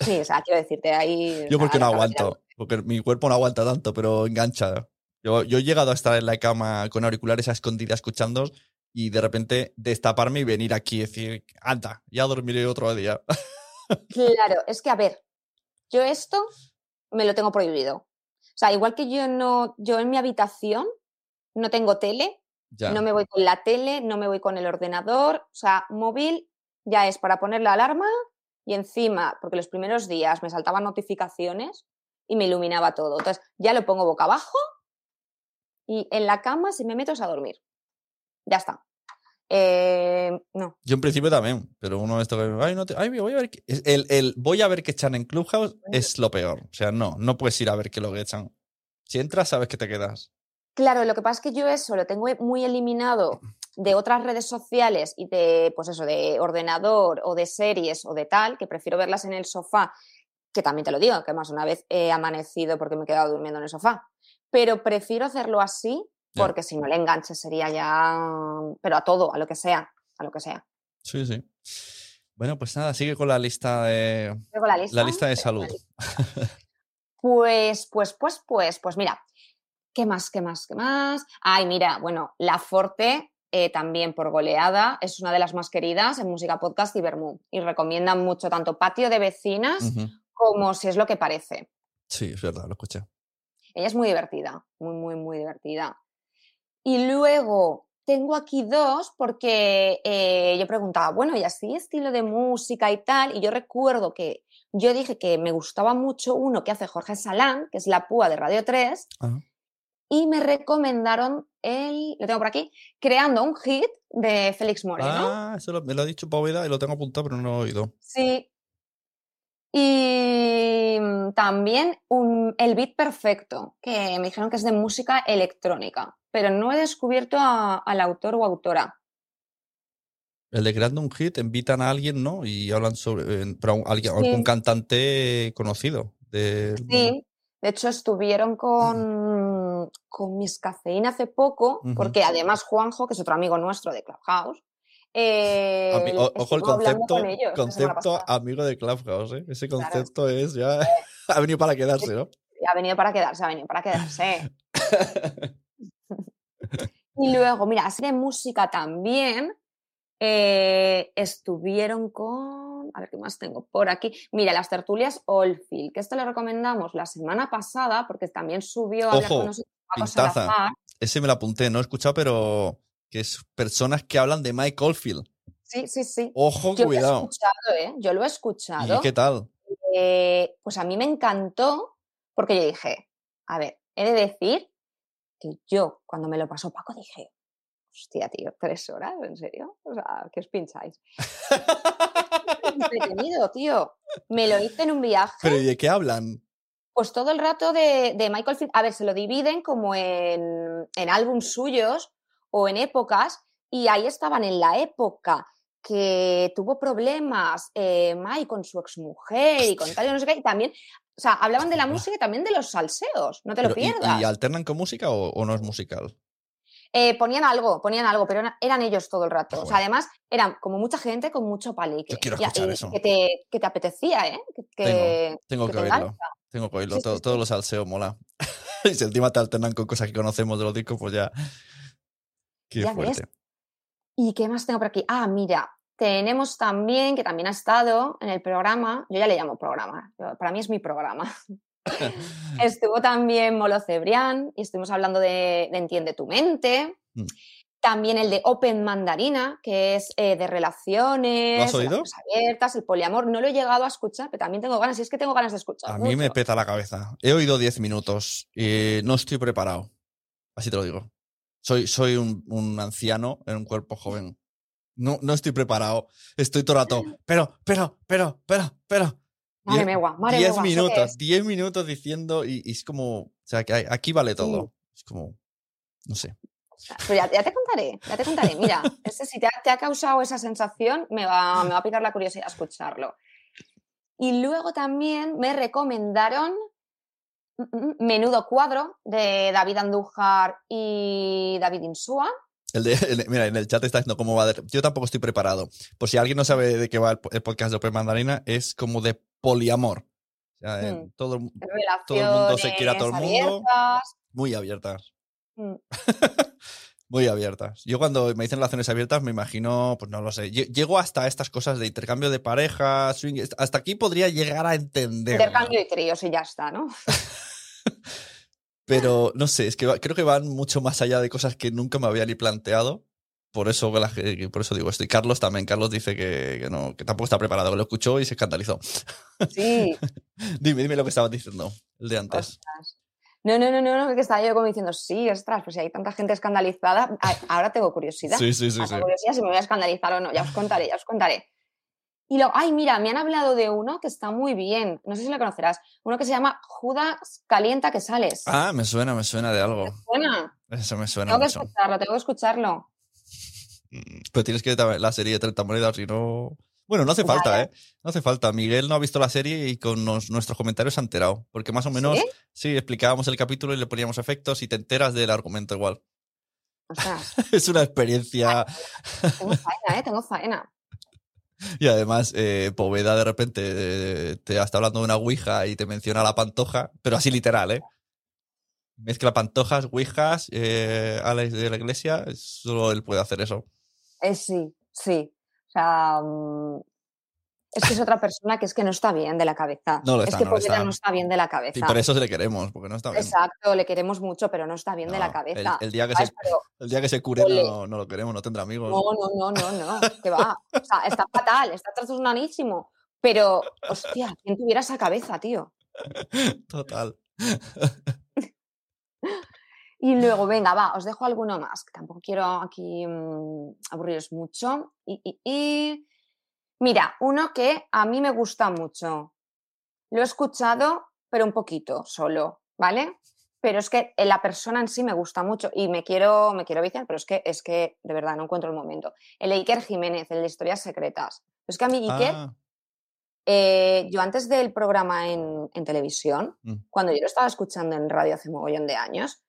Sí, o sea, quiero decirte, ahí... Yo porque no aguanto, porque mi cuerpo no aguanta tanto, pero engancha. Yo, yo he llegado a estar en la cama con auriculares a escondidas escuchando y de repente destaparme y venir aquí y decir, anda, ya dormiré otro día. Claro, es que a ver, yo esto me lo tengo prohibido. O sea, igual que yo no, yo en mi habitación no tengo tele, ya. no me voy con la tele, no me voy con el ordenador, o sea, móvil ya es para poner la alarma y encima, porque los primeros días me saltaban notificaciones y me iluminaba todo. Entonces, ya lo pongo boca abajo y en la cama si me meto es a dormir. Ya está. Eh, no, Yo en principio también, pero uno de estos que, ay, no te- ay, voy a ver qué-". es- el, el voy a ver qué echan en Clubhouse es lo peor. O sea, no, no puedes ir a ver qué lo que echan. Si entras, sabes que te quedas. Claro, lo que pasa es que yo eso lo tengo muy eliminado de otras redes sociales y de, pues eso, de ordenador o de series o de tal, que prefiero verlas en el sofá, que también te lo digo, que más una vez he amanecido porque me he quedado durmiendo en el sofá. Pero prefiero hacerlo así Porque si no el enganche sería ya, pero a todo, a lo que sea, a lo que sea. Sí, sí. Bueno, pues nada, sigue con la lista de, la lista. la lista de salud. lista. Pues, pues, pues, pues, pues mira, ¿qué más, qué más, qué más? Ay, mira, bueno, La Forte eh, también por goleada es una de las más queridas en música podcast y Bermú y recomiendan mucho tanto Patio de Vecinas como Si es lo que parece. Sí, es verdad, lo escuché. Ella es muy divertida, muy, muy, muy divertida. Y luego tengo aquí dos porque eh, yo preguntaba, bueno, y así estilo de música y tal, y yo recuerdo que yo dije que me gustaba mucho uno que hace Jorge Salán, que es La Púa de Radio 3, Ajá. y me recomendaron el, lo tengo por aquí, Creando un hit de Félix Moreno. Ah, eso lo- me lo ha dicho Poveda y lo tengo apuntado, pero no lo he oído. Sí. Y mm, también un- el beat perfecto, que me dijeron que es de música electrónica, pero no he descubierto a- al autor o autora. El de creando un hit, invitan a alguien, ¿no? Y hablan sobre. eh, pero alguien, Sí. algún cantante conocido. Sí, de hecho estuvieron con, con Miss Cafeína hace poco, porque además Juanjo, que es otro amigo nuestro de Clubhouse, eh, o- ojo el concepto, con ellos concepto amigo de Clubhouse, ¿eh? Ese Claro. concepto es ya. ha venido para quedarse, ¿no? Ha venido para quedarse, ha venido para quedarse. Y luego, mira, así de música también eh, estuvieron con. A ver qué más tengo por aquí. Mira, las tertulias Oldfield, que esto le recomendamos la semana pasada porque también subió a hablar Ojo, con nosotros pintaza. Ese me lo apunté, no he escuchado, pero que es personas que hablan de Mike Oldfield. Sí, sí, sí. Ojo, Yo lo he cuidado. escuchado, ¿eh? Yo lo he ¿Y escuchado. qué tal? Eh, pues a mí me encantó porque yo dije, a ver, he de decir que yo, cuando me lo pasó Paco, dije, hostia, tío, tres horas, ¿en serio? O sea, ¿qué os pincháis? Entretenido, tío. Me lo hice en un viaje, ¿Pero y de qué hablan? pues todo el rato de, de Michael Field. A ver, se lo dividen como en, en álbums suyos o en épocas, y ahí estaban en la época que tuvo problemas eh, Mike con su exmujer y con tal, y no sé qué, y también, o sea, hablaban de la música y también de los salseos, no te lo Pero, ¿y- pierdas. ¿y, alternan con música o, o no es musical? Eh, ponían algo, ponían algo, pero eran, ellos todo el rato. O sea, además, eran como mucha gente con mucho palique. Yo quiero escuchar y eso. Que te, que te apetecía, ¿eh? Que, que- Tengo que que te oírlo. Tengo que oírlo. Sí, sí, todo, sí. Todos los salseos mola. y si encima te alternan con cosas que conocemos de los discos, pues ya. Qué Ya ves. fuerte. ¿Y qué más tengo por aquí? Ah, mira, tenemos también, que también ha estado en el programa, yo ya le llamo programa, para mí es mi programa. Estuvo también Molo Cebrián y estuvimos hablando de, de Entiende tu mente. Mm. También el de Open Mandarina, que es eh, de relaciones, relaciones abiertas, el poliamor. No lo he llegado a escuchar, pero también tengo ganas. Y es que tengo ganas de escuchar. A mí me peta la cabeza. He oído 10 minutos y no estoy preparado. Así te lo digo. Soy, soy un, un anciano en un cuerpo joven. No, no estoy preparado. Estoy todo el rato. Pero, pero, pero, pero, pero. Diez- megua, mare diez megua, ¿eso qué minutos, es? diez minutos diciendo y, y es como, o sea, que aquí vale todo. Es como, no sé. Pero ya, ya te contaré, ya te contaré. Mira, si te ha, te ha causado esa sensación, me va, me va a picar la curiosidad escucharlo. Y luego también me recomendaron Menudo Cuadro de David Andújar y David Insúa. El de, el- mira, en el chat está diciendo cómo va. de- yo tampoco estoy preparado. Por si alguien no sabe de qué va el, el podcast de Open Mandarina, es como de poliamor. O sea, Mm. todo, Todo el mundo se quiere a todo el mundo. abiertas. muy abiertas. Mm. Muy abiertas. Yo cuando me dicen relaciones abiertas me imagino, pues no lo sé. lle- Llego hasta estas cosas de intercambio de parejas, swing, hasta aquí podría llegar a entender. Intercambio de tríos y ya está, ¿no? Pero no sé, es que va- creo que van mucho más allá de cosas que nunca me había ni planteado. Por eso, por eso digo esto. Y Carlos también. Carlos dice que, que no, que tampoco está preparado, que lo escuchó y se escandalizó. Sí. dime, dime lo que estabas diciendo, el de antes. Ostras. No, no, no, no, no, que estaba yo como diciendo, sí, ostras, pues si hay tanta gente escandalizada, ahora tengo curiosidad. Sí, sí, sí, sí. curiosidad si me voy a escandalizar o no, ya os contaré, ya os contaré. Y luego, ay, mira, me han hablado de uno que está muy bien, no sé si lo conocerás, uno que se llama Judas Calienta que sales. Ah, me suena, me suena de algo. Buena, Eso me suena tengo que escucharlo, tengo que escucharlo. Mm, Pero tienes que ver la serie de 30 monedas, si no. Bueno, no hace falta. ¿eh? No hace falta. Miguel no ha visto la serie y con nos- nuestros comentarios se ha enterado. Porque más o menos, ¿Sí? sí, explicábamos el capítulo y le poníamos efectos y te enteras del argumento igual. Ostras, Es una experiencia. tengo faena, ¿eh? Tengo faena. Y además, eh, Poveda de repente eh, te está hablando de una ouija y te menciona la pantoja, pero así literal, ¿eh? Mezcla pantojas, ouijas, eh, Alex de la iglesia, solo él puede hacer eso. Eh, sí, sí. O sea, mm, es que es otra persona que es que no está bien de la cabeza. No lo es está, que no lo Poveda está. no está bien de la cabeza. Y por eso se le queremos, porque no está bien. Exacto, le queremos mucho, pero no está bien de la cabeza. El, el día que se, el día que se cure no, no lo queremos, no tendrá amigos. no, no, no, no, no, que va. O sea, está fatal, está trastornadísimo. Pero, hostia, ¿quién tuviera esa cabeza, tío? Total. Y luego, venga, va, os dejo alguno más, que tampoco quiero aquí mm, aburriros mucho. Y, y- y- Mira, uno que a mí me gusta mucho. Lo he escuchado, pero un poquito solo, ¿vale? Pero es que eh, la persona en sí me gusta mucho y me quiero, me quiero viciar, pero es que, es que de verdad no encuentro el momento. El Iker Jiménez, el de Historias Secretas. Es que a mí Iker, Ah, eh, yo antes del programa en, en televisión, Mm. cuando yo lo estaba escuchando en radio hace mogollón de años,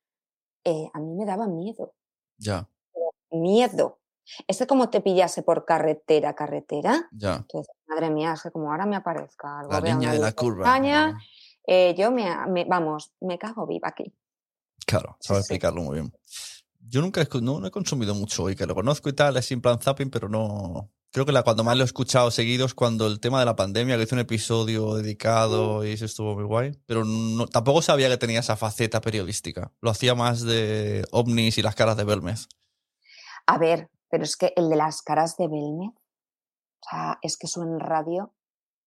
eh, a mí me daba miedo, ya, miedo. Es que como te pillase por carretera, carretera, ya. que dices, madre mía, es que como ahora me aparezca algo, La niña de la curva. eh, yo me, me- vamos, me cago viva aquí. Claro, Sí, sabe sí. explicarlo muy bien. Yo nunca he, no, no he consumido mucho y que lo conozco y tal, es en plan zapping, pero no. Creo que la, cuando más lo he escuchado seguido es cuando el tema de la pandemia, que hice un episodio dedicado y eso estuvo muy guay. Pero no, tampoco sabía que tenía esa faceta periodística. Lo hacía más de ovnis y las caras de Belmez. A ver, pero es que el de las caras de Belmez, o sea, es que eso en radio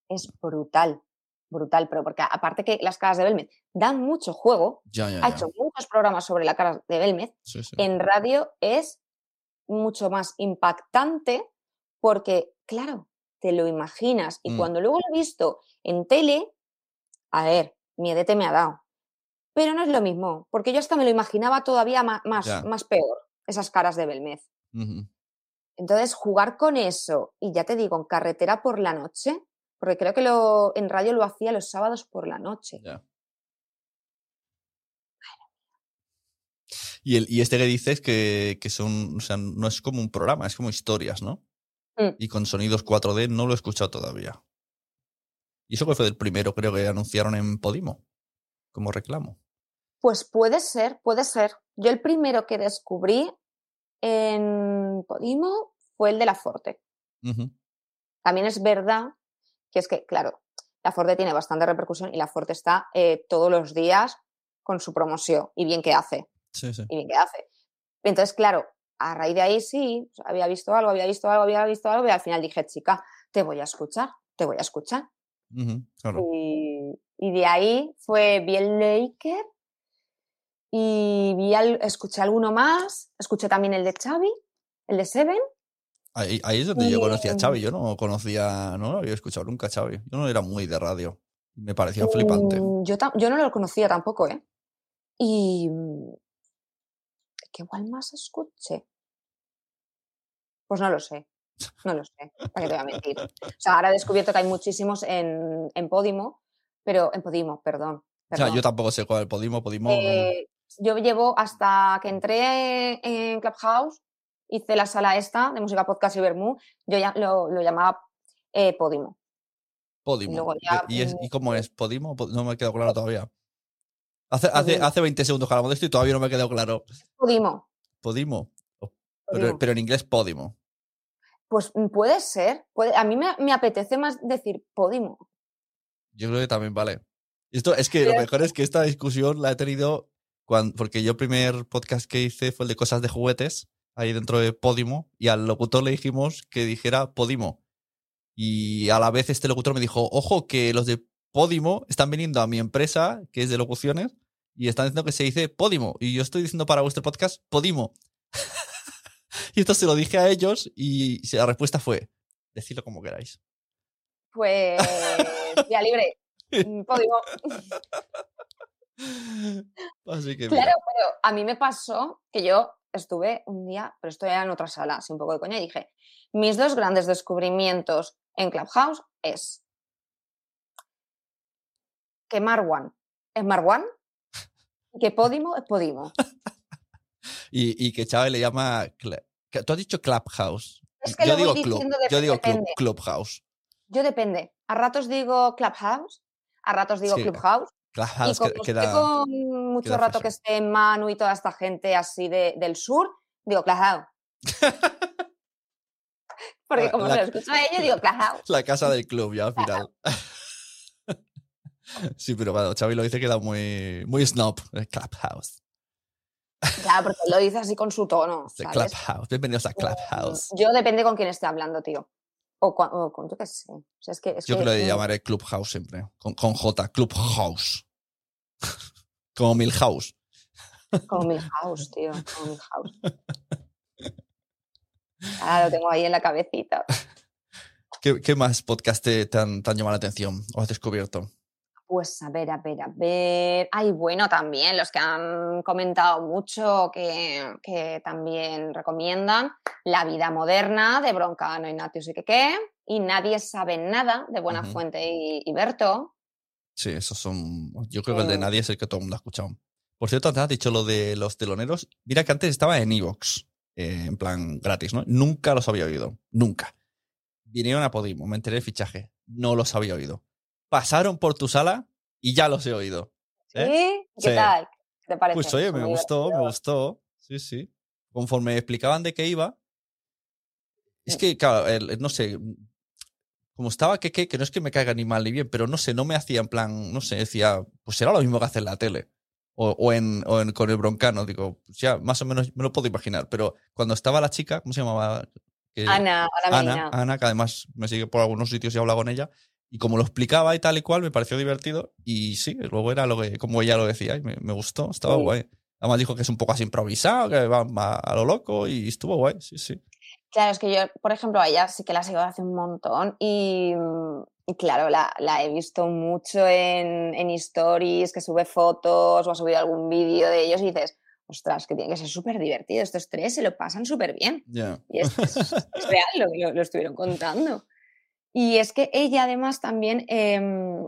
es brutal, brutal, pero porque aparte que las caras de Belmez dan mucho juego, Ya, ya, ha ya. hecho muchos programas sobre la cara de Belmez, Sí, sí. en radio es mucho más impactante porque, claro, te lo imaginas. Y Mm. cuando luego lo he visto en tele, a ver, miedete me ha dado. Pero no es lo mismo, porque yo hasta me lo imaginaba todavía más, Ya. más peor, esas caras de Belmez. Entonces, jugar con eso, y ya te digo, en carretera por la noche, porque creo que lo, en radio lo hacía los sábados por la noche. Ya. Y, el, y este que dices que, que son, o sea, no es como un programa, es como historias, ¿no? Mm. Y con sonidos 4D no lo he escuchado todavía. Y eso que fue del primero, creo que anunciaron en Podimo, como reclamo. Pues puede ser, puede ser. Yo el primero que descubrí en Podimo fue el de la Forte. También es verdad que es que, claro, la Forte tiene bastante repercusión y la Forte está eh, todos los días con su promoción y bien que hace, Sí, sí. y bien que hace. Entonces, claro, a raíz de ahí sí, había visto algo, había visto algo, había visto algo y al final dije, chica, te voy a escuchar, te voy a escuchar. Claro. Y, y de ahí fue, vi el Laker y vi al- escuché alguno más, escuché también el de Xavi, el de Seven, Ahí, ahí es donde yo conocí a Xavi. Yo no conocía, no lo había escuchado nunca a Xavi. Yo no era muy de radio. Me parecía flipante. Mm, Yo, yo no lo conocía tampoco, ¿eh? Y. mm, ¿Qué igual más escuché? Pues no lo sé. No lo sé. ¿Para qué te voy a mentir? O sea, ahora he descubierto que hay muchísimos en, en Podimo, pero. En Podimo, perdón. O sea, yo tampoco sé cuál Podimo, Podimo. Eh, yo llevo hasta que entré en Clubhouse, hice la sala esta de música podcast y Bermú, yo ya lo, lo llamaba eh, Podimo. Podimo. ya, ¿Y, es, ¿Y cómo mm, es? ¿Podimo? Po- No me ha quedado claro todavía. Hace, hace, hace 20 segundos que hablamos de esto y todavía no me ha quedado claro. Podimo. Podimo. Pero, Podimo. pero en inglés Podimo. Pues mm, puede ser. Puede, a mí me, me apetece más decir Podimo. Yo creo que también vale. Esto es que lo mejor es que esta discusión la he tenido cuando, porque yo el primer podcast que hice fue el de cosas de juguetes, ahí dentro de Podimo, y al locutor le dijimos que dijera Podimo. Y a la vez este locutor me dijo, ojo, que los de Podimo están viniendo a mi empresa, que es de locuciones, y están diciendo que se dice Podimo. Y yo estoy diciendo para vuestro podcast Podimo. y esto se lo dije a ellos y la respuesta fue, decidlo como queráis. Pues ya libre. Mm, Podimo. Así que Claro, mira. pero a mí me pasó que yo estuve un día, pero esto era en otra sala, así un poco de coña, y dije, mis dos grandes descubrimientos en Clubhouse es que Marwan es Marwan y que Podimo es Podimo. Y, y que Chávez le llama. Tú has dicho Clubhouse. Es que yo digo club. Yo digo club. Clubhouse. Yo depende. A ratos digo Clubhouse, a ratos digo Sí, Clubhouse. Clubhouse y como que- estoy queda. con mucho queda rato que esté Manu y toda esta gente así de- del sur, digo Clubhouse. Porque como la- se lo escucho a ellos, digo Clubhouse. La casa del club, ya al final. sí, pero bueno, Xavi lo dice queda muy, muy snob. eh, Clubhouse. Claro, porque lo dice así con su tono. De ¿sabes? Clubhouse. Bienvenidos a Clubhouse. Yo depende con quién esté hablando, tío. O, cua- o con, yo qué sé. O sea, es que, es Yo que, que lo mm, llamaré Clubhouse siempre. Con, con J. Clubhouse. Como Milhouse. Como Milhouse, tío. Como Milhouse. Ah, lo tengo ahí en la cabecita. ¿Qué, qué más podcast te, te han, te han llamado la atención o has descubierto? Pues a ver, a ver, a ver. Ay, bueno, también los que han comentado mucho que, que también recomiendan La vida moderna de Broncano, Ignatius y que qué. Y nadie sabe nada de Buena. Fuente y, y Berto. Sí, esos son. Yo creo que el de nadie es el que todo el mundo ha escuchado. Por cierto, antes has dicho lo de los teloneros. Mira que antes estaba en Evox, en plan gratis, ¿no? Nunca los había oído. Nunca. Vinieron a Podimo, me enteré del fichaje. No los había oído. Pasaron por tu sala y ya los he oído. ¿Sí? ¿Eh? ¿Qué Sí. tal? ¿Qué te parece? Pues oye, Son me muy gustó, me gustó. Sí, sí. Conforme me explicaban de qué iba. Es que, claro, el- no sé. Como estaba que, que, que no es que me caiga ni mal ni bien, pero no sé, no me hacía en plan, no sé, decía, pues será lo mismo que hace en la tele. O, o en, o en- con el broncano, digo, pues ya más o menos me lo puedo imaginar. Pero cuando estaba la chica, ¿cómo se llamaba? Que- Ana, Ana, Ana. Ana, que además me sigue por algunos sitios y habla con ella. Y como lo explicaba y tal y cual, me pareció divertido. Y sí, luego era lo que, como ella lo decía, y me, me gustó, estaba Sí. guay. Además dijo que es un poco así improvisado, que va a, a lo loco y estuvo guay, sí, sí. Claro, es que yo, por ejemplo, a ella sí que la sigo hace un montón y, y claro, la, la he visto mucho en, en stories, que sube fotos o ha subido algún vídeo de ellos y dices, ostras, que tiene que ser súper divertido, estos tres se lo pasan súper bien. Ya. Y es, es- es real lo que lo, lo estuvieron contando. Y es que ella además también em,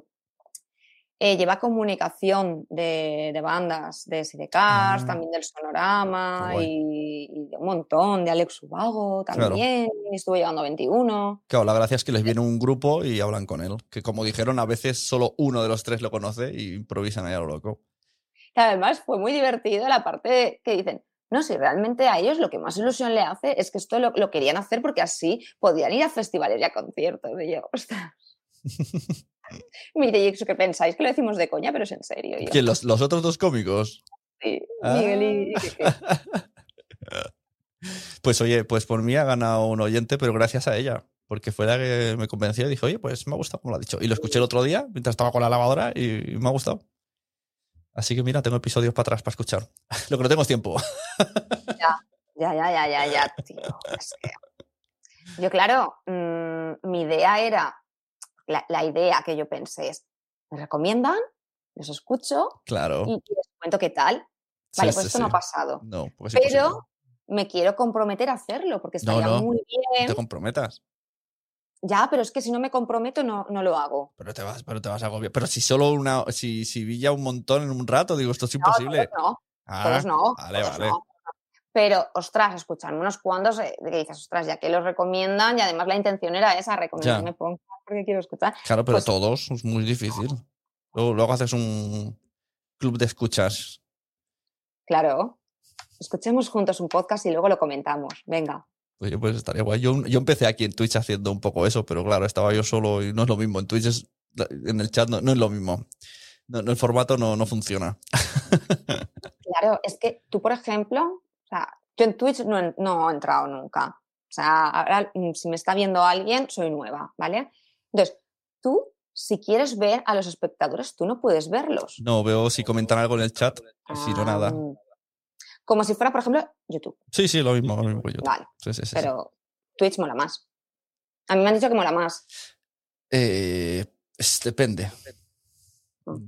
eh, lleva comunicación de, de bandas, de Sidecars, Ah. también del Sonorama y, y de un montón, de Alex Ubago Claro. también, y estuvo llegando a 21. Claro, la gracia es que les viene un grupo y hablan con él. Que como dijeron, a veces solo uno de los tres lo conoce y improvisan ahí a lo loco. Además fue muy divertido la parte que dicen, no, si realmente a ellos lo que más ilusión le hace es que esto lo, lo querían hacer porque así podían ir a festivales y a conciertos. Y yo, ostras. Mire, ¿y eso que pensáis que lo decimos de coña, pero es en serio. ¿Quién? ¿Los, los otros dos cómicos? sí, Ah. Miguel y-. Pues oye, pues por mí ha ganado un oyente, pero gracias a ella. Porque fue la que me convenció y dije, oye, pues me ha gustado como lo ha dicho. Y lo escuché el otro día mientras estaba con la lavadora y me ha gustado. Así que mira, tengo episodios para atrás para escuchar. Lo que no tengo es tiempo. Ya, ya, ya, ya, ya, tío. Es que Yo, claro, mm, mi idea era, la, la idea que yo pensé es, me recomiendan, los escucho Claro. y, y les cuento qué tal. Vale, sí, pues esto no ha pasado. No, pues. Pero me quiero comprometer a hacerlo porque No, estaría no, muy No bien. te comprometas. Ya, pero es que si no me comprometo no, no lo hago. Pero te vas, pero te vas a agobiar. Pero si solo una, si, si vi ya un montón en un rato, digo, esto es No, imposible. todos no, Ah, todos no. Vale, todos vale. no. Pero, ostras, escucharme unos cuantos eh, que dices, ostras, ya que los recomiendan y además la intención era esa, recomendarme podcast porque quiero escuchar. Claro, pero Pues- todos es muy difícil. Luego, luego haces un club de escuchas. Claro. Escuchemos juntos un podcast y luego lo comentamos. Venga. Oye, pues estaría guay. Yo, yo empecé aquí en Twitch haciendo un poco eso, pero claro, estaba yo solo y no es lo mismo. En Twitch es, en el chat no, no es lo mismo. No, no, el formato no, no funciona. Claro, es que tú, por ejemplo, o sea, yo en Twitch no, he- no he entrado nunca. O sea, ahora mm, si me está viendo alguien, soy nueva, ¿vale? Entonces, tú, si quieres ver a los espectadores, tú no puedes verlos. No, veo si comentan algo en el chat. y Si no, nada. Ah, Como si fuera, por ejemplo, YouTube. Sí, sí, lo mismo. Lo mismo que yo. Vale, Sí, sí, sí, sí. pero Twitch mola más. A mí me han dicho que mola más. Eh, es- depende.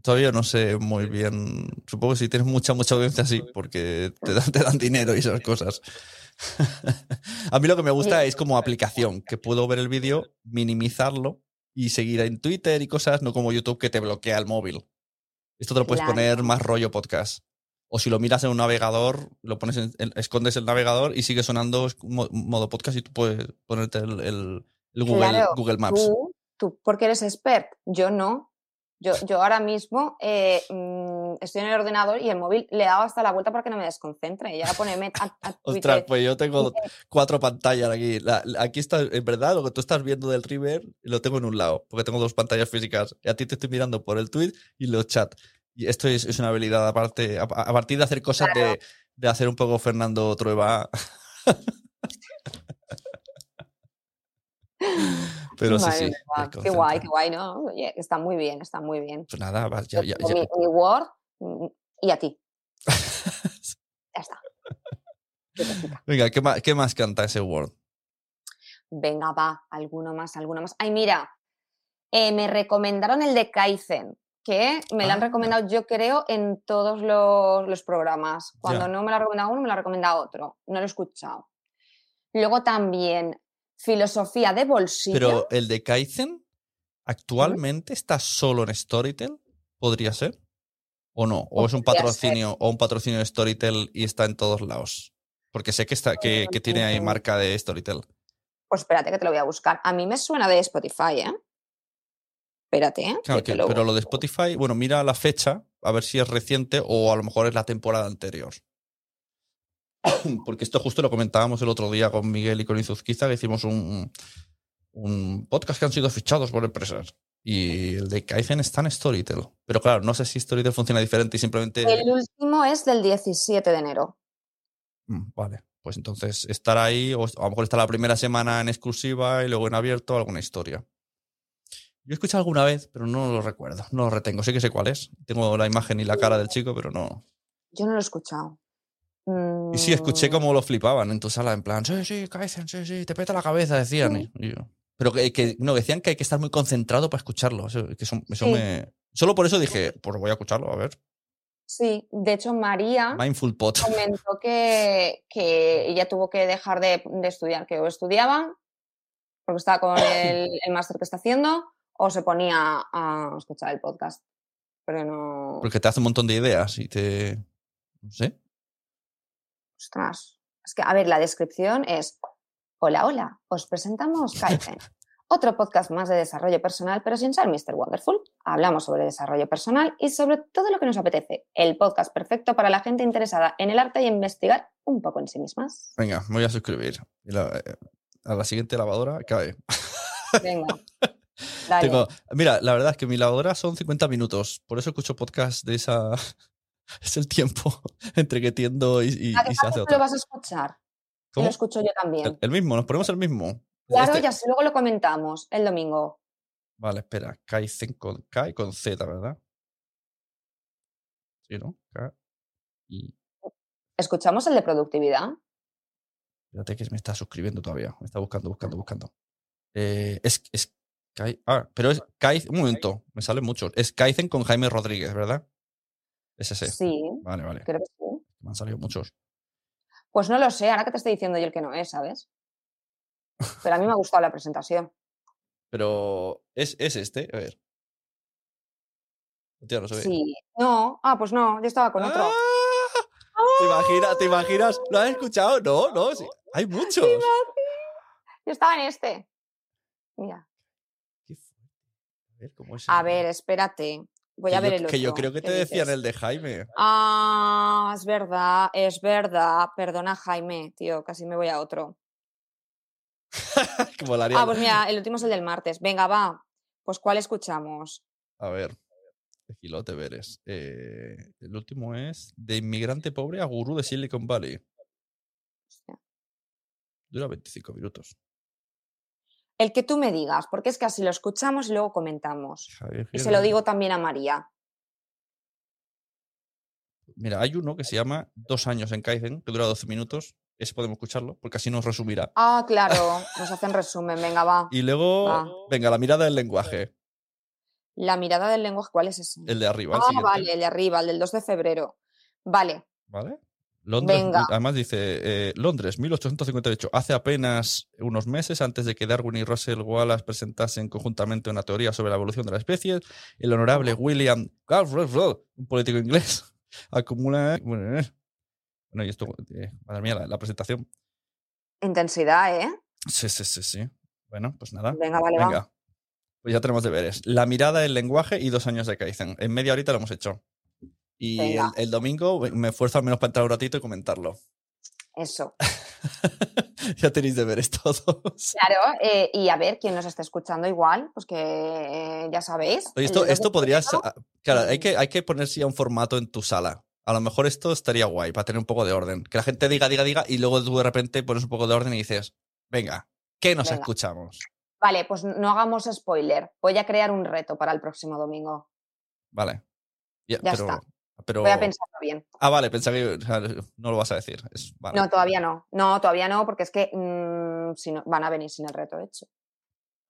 Todavía no sé muy bien. Supongo que si tienes mucha, mucha audiencia, sí, porque te dan, te dan dinero y esas cosas. A mí lo que me gusta es como aplicación, que puedo ver el vídeo, minimizarlo y seguir en Twitter y cosas, no como YouTube que te bloquea el móvil. Esto te lo puedes Claro. poner más rollo podcast. O si lo miras en un navegador, lo pones en- en- escondes el navegador y sigue sonando mo- modo podcast y tú puedes ponerte el, el- el Google, Claro, Google Maps. Tú, tú porque eres expert, yo no. Yo, yo ahora mismo eh, mm, estoy en el ordenador y el móvil le he dado hasta la vuelta para que no me desconcentre. Y ahora ponerme a, a Ostras, pues yo tengo cuatro pantallas aquí. La- aquí está, en verdad, lo que tú estás viendo del River lo tengo en un lado, porque tengo dos pantallas físicas. Y a ti te estoy mirando por el tweet y los chats. Y esto es, es una habilidad aparte, a, a partir de hacer cosas de, de hacer un poco Fernando Trueba. Pero sí, sí. qué guay, qué guay, ¿no? Oye, está muy bien, está muy bien. Pues nada, vas, ya, ya, Yo ya. Mi, mi Word mm, y a ti. Ya está. Venga, ¿qué más, ¿qué más canta ese Word? Venga, va, alguno más, alguno más. Ay, mira, eh, me recomendaron el de Kaizen, que me lo han Ah. recomendado, yo creo, en todos los, los programas. Cuando no me lo ha recomendado uno, me lo ha recomendado otro. No lo he escuchado. Luego también filosofía de bolsillo. Pero el de Kaizen actualmente está solo en Storytel, ¿podría ser? ¿O no? ¿O es un patrocinio o un patrocinio de Storytel y está en todos lados? Porque sé que está que, que tiene ahí Mm. marca de Storytel. Pues espérate que te lo voy a buscar. A mí me suena de Spotify, ¿eh? Espérate, ¿eh? Claro, que te que- lo pero lo de. Spotify, bueno, mira la fecha, a ver si es reciente o a lo mejor es la temporada anterior. Porque esto justo lo comentábamos el otro día con Miguel y con Izuzquiza, que hicimos un, un podcast que han sido fichados por empresas. Y el de Kaizen está en Storytel. Pero claro, no sé si Storytel funciona diferente y simplemente. El último es del 17 de enero. Mm, Vale, pues entonces estar ahí, o a lo mejor está la primera semana en exclusiva y luego en abierto alguna historia. Yo he escuchado alguna vez, pero no lo recuerdo, no lo retengo. Sé que sé cuál es. Tengo la imagen y la cara del chico, pero no. Yo no lo he escuchado. Y sí, escuché Mm, cómo lo flipaban en tu sala, en plan, sí, sí, Kaizen, sí, sí, te peta la cabeza, decían. y yo- pero que, que- no, decían que hay que estar muy concentrado para escucharlo. Eso, que eso, eso Sí. me... Solo por eso dije, pues voy a escucharlo, a ver. Sí, de hecho, María Mindful Pot. comentó que, que ella tuvo que dejar de, de estudiar, que o estudiaba, porque estaba con el, el máster que está haciendo, o se ponía a escuchar el podcast. Pero no. Porque te hace un montón de ideas y te... No sé. Ostras. Es que, a ver, la descripción es: Hola, hola, os presentamos Kaizen, otro podcast más de desarrollo personal, pero sin ser Mr. Wonderful. Hablamos sobre desarrollo personal y sobre todo lo que nos apetece. El podcast perfecto para la gente interesada en el arte y investigar un poco en sí mismas. Venga, me voy a suscribir. Y la- eh, a la siguiente lavadora cae. Venga. Tengo- mira, la verdad es que mi lavadora son 50 minutos. Por eso escucho podcast de esa... es el tiempo entre que tiendo y, y- ¿A qué y se hace otra. lo vas a escuchar? Lo escucho yo también. El, el mismo, nos ponemos el mismo. claro, Este- ya sé, luego lo comentamos el domingo. Vale, espera. Kaizen con K y con Z, ¿verdad? Sí, ¿no? K y... ¿Escuchamos el de productividad? Espérate que me está suscribiendo todavía. Me está buscando, buscando, buscando. Eh, es, es Kai- ah, pero es Kaizen. Un momento, me salen muchos. Es Kaizen con Jaime Rodríguez, ¿verdad? Es ese. Sí, Vale, vale. creo que sí. Me han salido muchos. Pues no lo sé, ahora que te estoy diciendo yo el que no es, ¿sabes? Pero a mí me ha gustado la presentación. Pero es, es este, a ver. Hostia, no se ve. Sí. No, ah, pues no, yo estaba con otro. ¡Ah! ¿Te imaginas? ¿Te imaginas? ¿Lo has escuchado? No, no, sí. Hay muchos. Yo estaba en este. Mira. A ver, ¿cómo es A ver, espérate. Voy que a ver yo, el otro. Que yo creo que ¿qué te decían dices? el de Jaime. Ah, es verdad, es verdad. Perdona, Jaime, tío, casi me voy a otro. Ah, pues mira, el último es el del martes. Venga, va. Pues ¿cuál escuchamos? A ver. Aquí lo te veres. Eh, el último es De inmigrante pobre a gurú de Silicon Valley. Dura 25 minutos. El que tú me digas, porque es que así lo escuchamos y luego comentamos. Javier Y se lo digo también a María. Mira, hay uno que se llama Dos años en Kaizen, que dura 12 minutos. Ese podemos escucharlo, porque así nos resumirá. Ah, claro, nos hacen resumen. Venga, va. Y luego, Va. venga, la mirada del lenguaje. La mirada del lenguaje, ¿cuál es ese? El de arriba. ah, vale, el de arriba, el del 2 de febrero. Vale, ¿Vale? Londres, Venga. además dice, eh, Londres, 1858, hace apenas unos meses antes de que Darwin y Russell Wallace presentasen conjuntamente una teoría sobre la evolución de las especies, el honorable William, un político inglés, acumula... Bueno, eh, bueno, y esto, eh, madre mía, la, la presentación. intensidad, ¿eh? Sí, sí, sí, sí. Bueno, pues nada. Venga, vale, va. Venga. Pues ya tenemos deberes. La mirada, el lenguaje y dos años de Kaizen. En media horita lo hemos hecho. Y el, domingo me esfuerzo al menos para entrar un ratito y comentarlo. Eso. ya tenéis deberes todos. Claro, eh, y a ver, quién nos está escuchando igual, pues que eh, ya sabéis. Esto, del 2 de esto podría ser- Claro, hay Mm. que, hay que ponerse ya un formato en tu sala. A lo mejor esto estaría guay para tener un poco de orden. Que la gente diga, diga, diga y luego tú de repente pones un poco de orden y dices, venga, ¿qué nos Venga. escuchamos? Vale, pues no hagamos spoiler. Voy a crear un reto para el próximo domingo. Vale. Ya, Ya pero, está. Pero- Voy a pensarlo bien. Ah, vale, pensaba que o sea, no lo vas a decir. Es- vale. No, todavía no. No, todavía no, porque es que mm, si no, van a venir sin el reto hecho.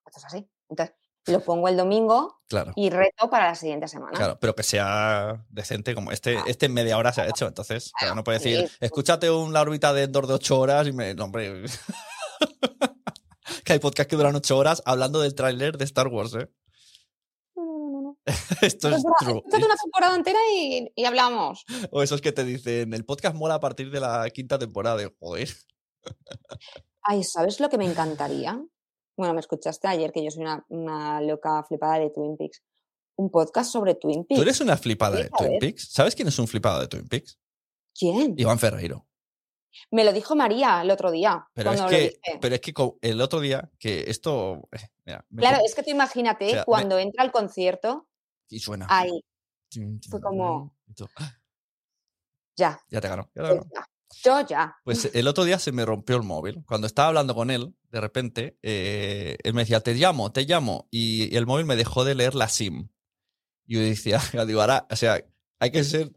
Esto es así. Entonces, lo pongo el domingo Claro. y reto para la siguiente semana. Claro, pero que sea decente como este. Claro. Este en media hora se ha hecho, entonces claro, no puede Sí, decir, sí. escúchate una órbita de Endor de ocho horas y me. No, hombre. que hay podcast que duran ocho horas hablando del tráiler de Star Wars, ¿eh? Esto es true. una temporada entera y, y hablamos. O esos que te dicen, el podcast mola a partir de la quinta temporada. De, joder. Ay, ¿sabes lo que me encantaría? Bueno, me escuchaste ayer que yo soy una, una loca flipada de Twin Peaks. Un podcast sobre Twin Peaks. Tú eres una flipada de Twin. Peaks. ¿Sabes quién es un flipado de Twin Peaks? ¿Quién? Iván Ferreiro. Me lo dijo María el otro día. Pero es, que, pero es que el otro día, que esto. eh, Mira, Claro, es que tú imagínate o sea, me- cuando entra al concierto, Y suena. ahí, fue como- tú, ya. Ya te ganó. ya te ganó. Yo ya. Pues el otro día se me rompió el móvil. Cuando estaba hablando con él, de repente, eh, él me decía, te llamo, te llamo. Y, y el móvil me dejó de leer la SIM. Y yo decía, digo, ahora, o sea, hay que ser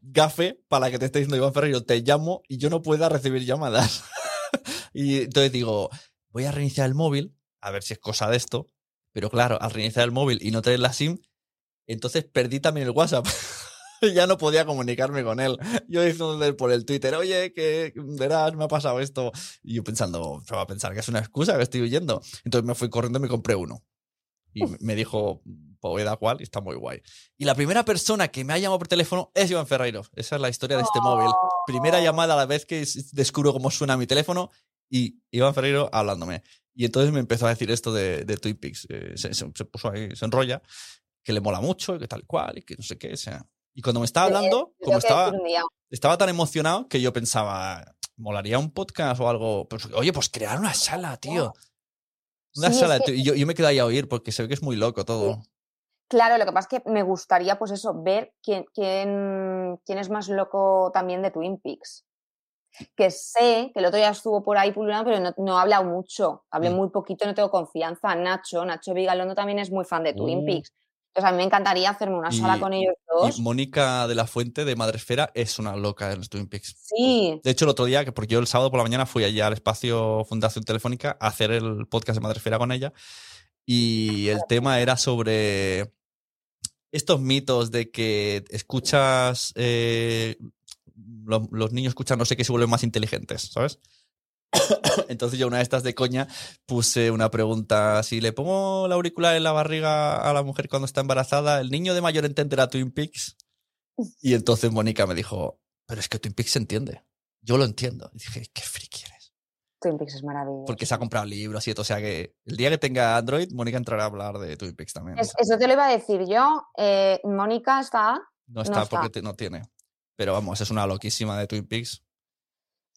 gafe para que te esté diciendo Iván Ferreiro, te llamo y yo no pueda recibir llamadas. y entonces digo, voy a reiniciar el móvil, a ver si es cosa de esto. Pero claro, al reiniciar el móvil y no tener la SIM, entonces perdí también el WhatsApp. ya no podía comunicarme con él. Yo diciéndole por el Twitter, oye, que verás, me ha pasado esto. Y yo pensando, se va a pensar que es una excusa que estoy huyendo. Entonces me fui corriendo y me compré uno. Y me dijo, pues da cual, y está muy guay. Y la primera persona que me ha llamado por teléfono es Iván Ferreiro. Esa es la historia de este móvil. Primera llamada a la vez que descubro cómo suena mi teléfono y Iván Ferreiro hablándome. Y entonces me empezó a decir esto de, de Twin Peaks. Eh, se, se- se puso ahí, se enrolla, que le mola mucho, y que tal cual, y que no sé qué. O sea. Y cuando me estaba hablando, como estaba, estaba tan emocionado que yo pensaba, molaría un podcast o algo. Pues, oye, pues crear una sala, tío. Una Sí, es sala. que- Y yo, yo me quedé ahí a oír porque se ve que es muy loco todo. Claro, lo que pasa es que me gustaría, pues eso, ver quién, quién, quién es más loco también de Twin Peaks. Que sé que el otro día estuvo por ahí pululando, pero no, no ha hablado mucho. Hablé Mm. muy poquito, no tengo confianza. Nacho, Nacho Vigalondo también es muy fan de Twin Uh. Peaks. O sea, a mí me encantaría hacerme una sala Y- con ellos Y dos. Mónica de la Fuente de Madresfera es una loca en los Twin Peaks. Sí, De hecho, el otro día, que porque yo el sábado por la mañana fui allá al espacio Fundación Telefónica a hacer el podcast de Madresfera con ella. Y el tema era sobre estos mitos de que escuchas. eh, los, los niños escuchan no sé qué se vuelven más inteligentes, ¿sabes? Entonces yo una de estas de coña puse una pregunta, si le pongo la auricular en la barriga a la mujer cuando está embarazada, ¿el niño de mayor entenderá Twin Peaks? Y entonces Mónica me dijo, pero es que Twin Peaks se entiende. Yo lo entiendo. Y dije, qué friki eres. Twin Peaks es maravilloso. Porque se ha comprado libros y todo. O sea que el día que tenga Android, Mónica entrará a hablar de Twin Peaks también. Es- eso te lo iba a decir yo. eh, Mónica está no está porque te- no tiene. Pero vamos, es una loquísima de Twin Peaks.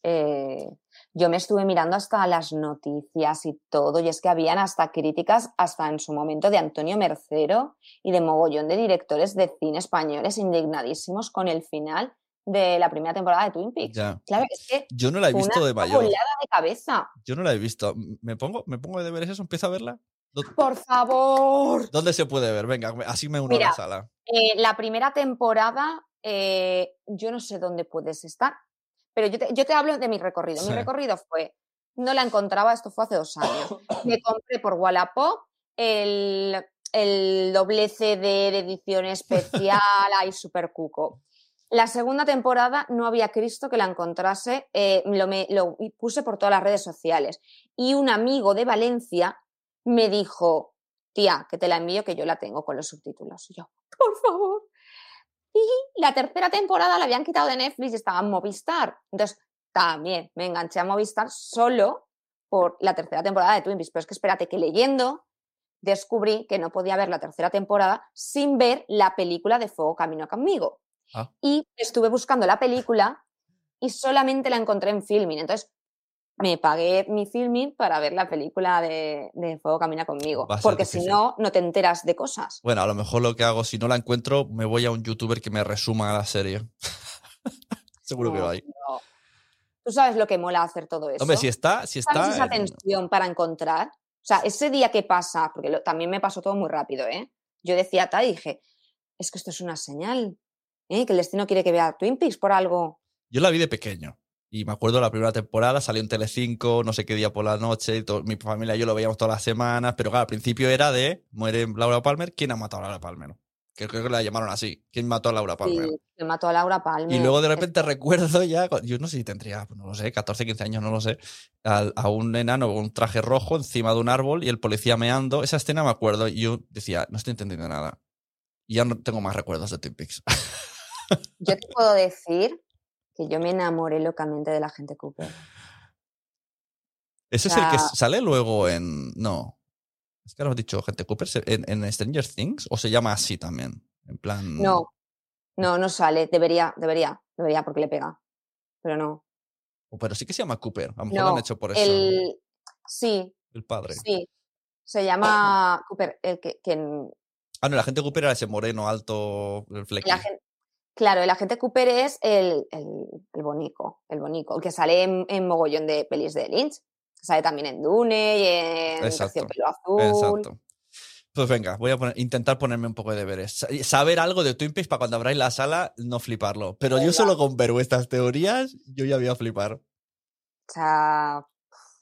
eh, yo me estuve mirando hasta las noticias y todo, y es que habían hasta críticas, hasta en su momento, de Antonio Mercero y de mogollón de directores de cine españoles indignadísimos con el final de la primera temporada de Twin Peaks. Ya. Claro, es que Yo no la he visto una de mayor. de cabeza. Yo no la he visto. ¿Me pongo, me pongo de deberes eso? ¿Empiezo a verla? ¿Dó- Por favor. ¿Dónde se puede ver? Venga, así me uno a Mira, la sala. Eh, la primera temporada, eh, yo no sé dónde puedes estar, pero yo te, yo te hablo de mi recorrido. Sí. Mi recorrido fue, no la encontraba, esto fue hace dos años. Me compré por Wallapop el, el doble CD de edición especial, ahí super cuco. La segunda temporada no había Cristo que la encontrase, eh, lo, me- lo puse por todas las redes sociales. Y un amigo de Valencia me dijo, tía, que te la envío, que yo la tengo con los subtítulos. Y yo, por favor. Y la tercera temporada la habían quitado de Netflix y estaba en Movistar. Entonces, también me enganché a Movistar solo por la tercera temporada de Twin Peaks. Pero es que espérate, que leyendo descubrí que no podía ver la tercera temporada sin ver la película de Fuego Camino conmigo. Ah. Y estuve buscando la película y solamente la encontré en Filmin. Entonces, me pagué mi filming para ver la película de, de Fuego Camina conmigo. Porque si no, no te enteras de cosas. Bueno, a lo mejor lo que hago, si no la encuentro, me voy a un youtuber que me resuma la serie. Seguro que lo hay. no. Tú sabes lo que mola hacer todo eso. Hombre, si está, si ¿Sabes está. esa en- tensión para encontrar? O sea, ese día que pasa, porque lo- también me pasó todo muy rápido, ¿eh? Yo decía tal y dije, es que esto es una señal, ¿eh? Que el destino quiere que vea Twin Peaks por algo. Yo la vi de pequeño. Y me acuerdo la primera temporada, salió en Telecinco, no sé qué día por la noche, y todo- mi familia y yo lo veíamos todas las semanas, pero claro, al principio era de muere Laura Palmer, ¿quién ha matado a Laura Palmer? Que creo que la llamaron así, ¿quién mató a Laura Palmer? Y que mató a Laura Palmer. Y luego de Es- repente recuerdo ya, yo no sé si tendría, pues no lo sé, 14, 15 años, no lo sé, al- a, un enano con un traje rojo encima de un árbol y el policía meando. Esa escena me acuerdo y yo decía, no estoy entendiendo nada. Y ya no tengo más recuerdos de Twin Peaks. Yo te puedo decir que yo me enamoré locamente de la gente Cooper. Ese es el que sale luego en. No. Es que ahora has dicho gente Cooper en, en Stranger Things o se llama así también. En plan. No, no, no sale. Debería, debería, debería porque le pega. Pero no. O- Pero sí que se llama Cooper. A lo mejor lo han hecho por eso. El, el... Sí, padre. sí. Se llama Cooper, el que, que en- Ah, no, el agente Cooper era ese moreno alto, el flequi. el agente- claro, el agente Cooper es el, el, el bonico, el bonico, el que sale en, en mogollón de pelis de Lynch. Sale también en Dune y en Exacto, Terciopelo Azul. Exacto. Pues venga, voy a poner- intentar ponerme un poco de deberes. Sa- Saber algo de Twin Peaks para cuando abráis la sala no fliparlo. Pero yo solo con ver vuestras teorías, yo ya voy a flipar. O sea,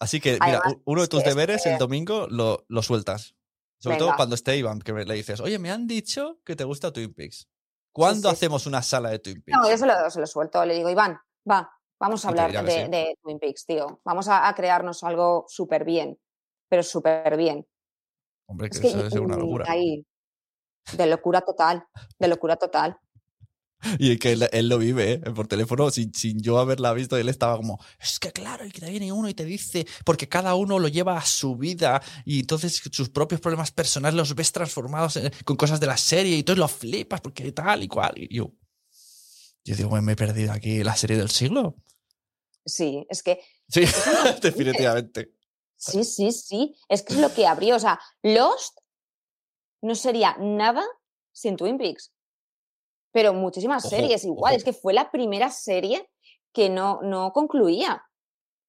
Así que, mira, Además, uno de tus deberes el domingo lo, lo sueltas. Sobre todo cuando esté Iván, que me- le dices, oye, me han dicho que te gusta Twin Peaks. ¿Cuándo sí. hacemos una sala de Twin Peaks? no, yo se lo, se lo suelto. Le digo, Iván, va, vamos a hablar de, sí. de Twin Peaks, tío. Vamos a, a crearnos algo súper bien, pero súper bien. Hombre, que, Es que eso debe ser una locura. ahí, de locura total, de locura total. Y que él, él lo vive, ¿eh? por teléfono, sin, sin yo haberla visto, él estaba como, es que claro, y que te viene uno y te dice, porque cada uno lo lleva a su vida y entonces sus propios problemas personales los ves transformados en- con cosas de la serie y entonces lo flipas porque tal y cual. Y yo, yo digo, "Bueno, me he perdido aquí la serie del siglo. Sí, es que Sí, definitivamente. Sí, sí, sí. Es que es lo que abrió. O sea, Lost no sería nada sin Twin Peaks. Pero muchísimas Ojo, series igual. ojo. Es que fue la primera serie que no, no concluía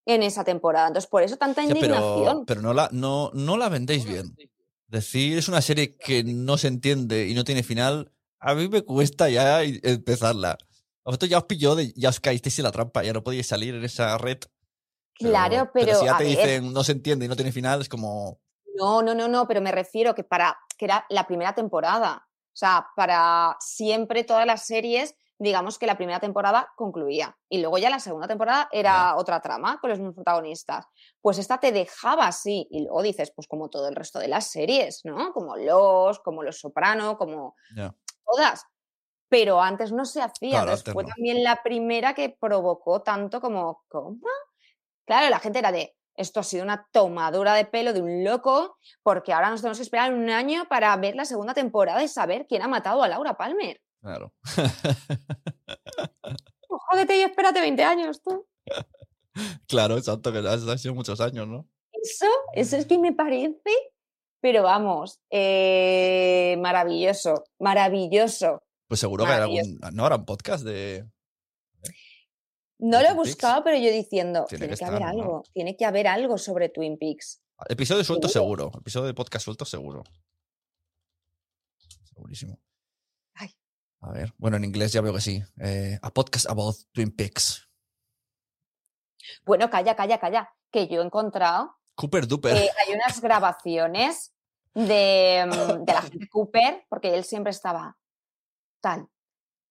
en esa temporada. Entonces, por eso tanta indignación. pero pero no, la, no, no la vendéis bien. Decir es una serie que no se entiende y no tiene final, a mí me cuesta ya empezarla. A vosotros ya os pilló, de, ya os caísteis en la trampa, ya no podíais salir en esa red. Claro, pero, si ya te ver, dicen no se entiende y no tiene final, es como. No, no, no, no, pero me refiero que para que era la primera temporada. O sea, para siempre todas las series, digamos que la primera temporada concluía. Y luego ya la segunda temporada era otra trama con los mismos protagonistas. Pues esta te dejaba así. Y luego dices, pues como todo el resto de las series, ¿no? Como Los, como Los Soprano, como todas. Pero antes no se hacía. Claro, Entonces fue no. también la primera que provocó tanto como, ¿cómo? Claro, la gente era de, esto ha sido una tomadura de pelo de un loco, porque ahora nos tenemos que esperar un año para ver la segunda temporada y saber quién ha matado a Laura Palmer. Claro. Pues jódete y espérate 20 años, tú. claro, exacto, que han sido muchos años, ¿no? Eso, eso es que me parece, pero vamos, eh, maravilloso, maravilloso. Pues seguro que hay Maravilloso. algún. ¿No habrá un podcast de. No ¿De lo he buscado, pero yo diciendo, Tiene tiene, que que, haber algo, tiene que haber algo sobre Twin Peaks. Episodio suelto Seguro. seguro. Episodio de podcast suelto seguro. Segurísimo. Ay. A ver. Bueno, en inglés ya veo que sí. Eh, a podcast about Twin Peaks. Bueno, calla, calla, calla, que yo he encontrado Cooper Duper. Eh, hay unas grabaciones de, mm, de la gente Cooper, porque él siempre estaba tal,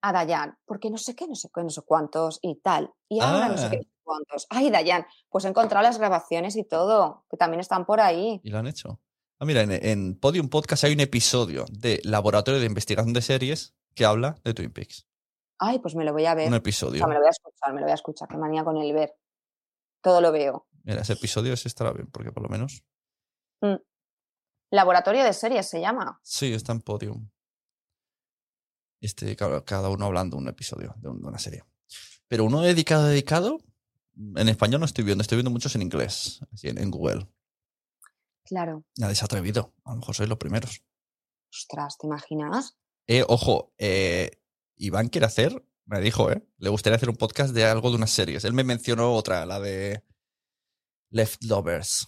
a Dayan, porque no sé qué, no sé qué, no sé cuántos y tal. Y ahora no sé qué, Ah. no sé cuántos. Ay, Dayan, pues he encontrado las grabaciones y todo, que también están por ahí. Y lo han hecho. Ah, mira, en, en Podium Podcast hay un episodio de Laboratorio de Investigación de Series que habla de Twin Peaks. Ay, pues me lo voy a ver. Un O episodio. sea, me lo voy a escuchar, me lo voy a escuchar, qué manía con el ver. Todo lo veo. Mira, ese episodio ese estará bien, porque por lo menos. Laboratorio de series se llama. Sí, está en Podium. Este, cada uno hablando un episodio de, un- de una serie. Pero uno dedicado, dedicado, en español no estoy viendo, estoy viendo muchos en inglés, en, Google. Claro. Nadie se ha atrevido. A lo mejor sois los primeros. Ostras, ¿te imaginas? Eh, ojo, eh, Iván quiere hacer, me dijo, ¿eh? Le gustaría hacer un podcast de algo de unas series. Él me mencionó otra, la de Leftovers.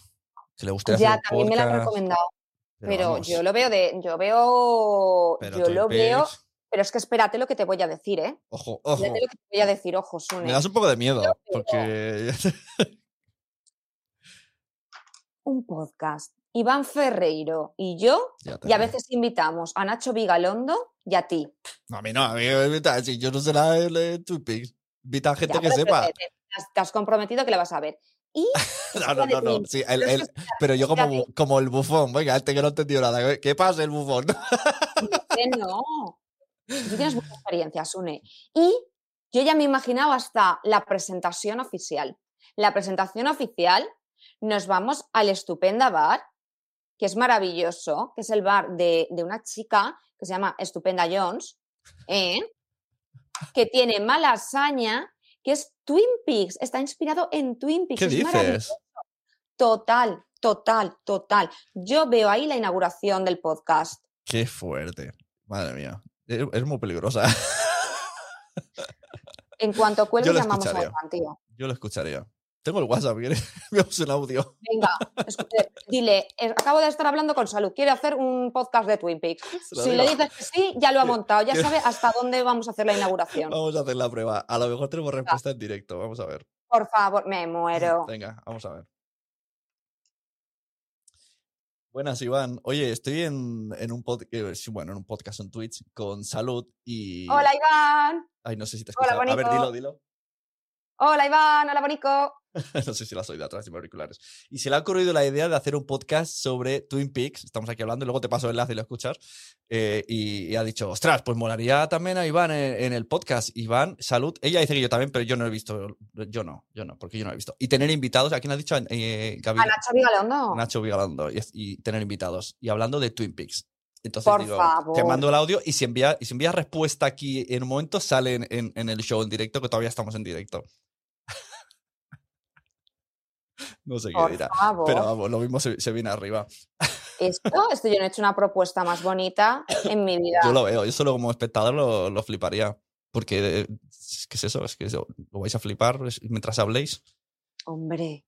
Que le gustaría Ya, hacer un también me la han podcast, recomendado. Pero, yo lo veo de, yo veo, pero yo lo veo, pero es que espérate lo que te voy a decir, ¿eh? Ojo, ojo. Espérate lo que te voy a decir, ojo, Sune. Me das un poco de miedo, porque Un podcast. Iván Ferreiro y yo, y a veces invitamos a Nacho Vigalondo y a ti. No, a mí no, a mí me invita- si yo no sé nada de Twin. Invita a gente Ya, que sepa. te, has comprometido que la vas a ver. Y No, no, no, no. Sí, el- Pero el- yo como, como el bufón, venga, este que no ha entendido nada. ¿Qué pasa el bufón? que no. Tú tienes mucha experiencia, Sune. Y yo ya me he imaginado hasta la presentación oficial. La presentación oficial, nos vamos al estupenda bar, que es maravilloso, que es el bar de, de una chica que se llama Estupenda Jones, ¿eh? que tiene mala hazaña, que es Twin Peaks, está inspirado en Twin Peaks. ¿Qué es dices? maravilloso. Total, total, total. Yo veo ahí la inauguración del podcast. Qué fuerte. Madre mía. Es, es muy peligrosa. En cuanto cuelgue, llamamos a. Iván, tío. Yo lo escucharía. Tengo el WhatsApp. Veamos un audio. Venga, escuche, dile, eh, acabo de estar hablando con Salud, quiere hacer un podcast de Twin Peaks. Si le dices que sí, ya lo ha montado, ya sabe hasta dónde vamos a hacer la inauguración. Vamos a hacer la prueba. A lo mejor tenemos respuesta en directo. Vamos a ver. Por favor, me muero. Venga, vamos a ver. Buenas, Iván. Oye, estoy en, en un podcast, bueno, en un podcast en Twitch con Salud y. Hola Iván, Ay, no sé si te Hola, escuchas. A ver, dilo, dilo. hola Iván, hola Bonico. no sé si las oí de atrás de mis auriculares. Y se le ha ocurrido la idea de hacer un podcast sobre Twin Peaks. Estamos aquí hablando y luego te paso el enlace y lo escuchas. Eh, y, y ha dicho, ostras, pues molaría también a Iván en, en el podcast. Iván, salud. Ella dice que yo también, pero yo no he visto. Yo no, yo no, porque yo no he visto. Y tener invitados, ¿a quién ha dicho? Eh, Gaby- A Nacho Vigalondo. Nacho Vigalondo y, y tener invitados. Y hablando de Twin Peaks. Entonces Por digo, favor. te mando el audio y si envía, y si envía respuesta aquí en un momento, sale en, en- en el show en directo, que todavía estamos en directo. No sé qué dirá. favor. Pero vamos, lo mismo se, se viene arriba. Esto, esto yo no he hecho una propuesta más bonita en mi vida. Yo lo veo, yo solo como espectador lo, lo fliparía. Porque, ¿qué es eso? Es que eso, lo vais a flipar mientras habléis. Hombre,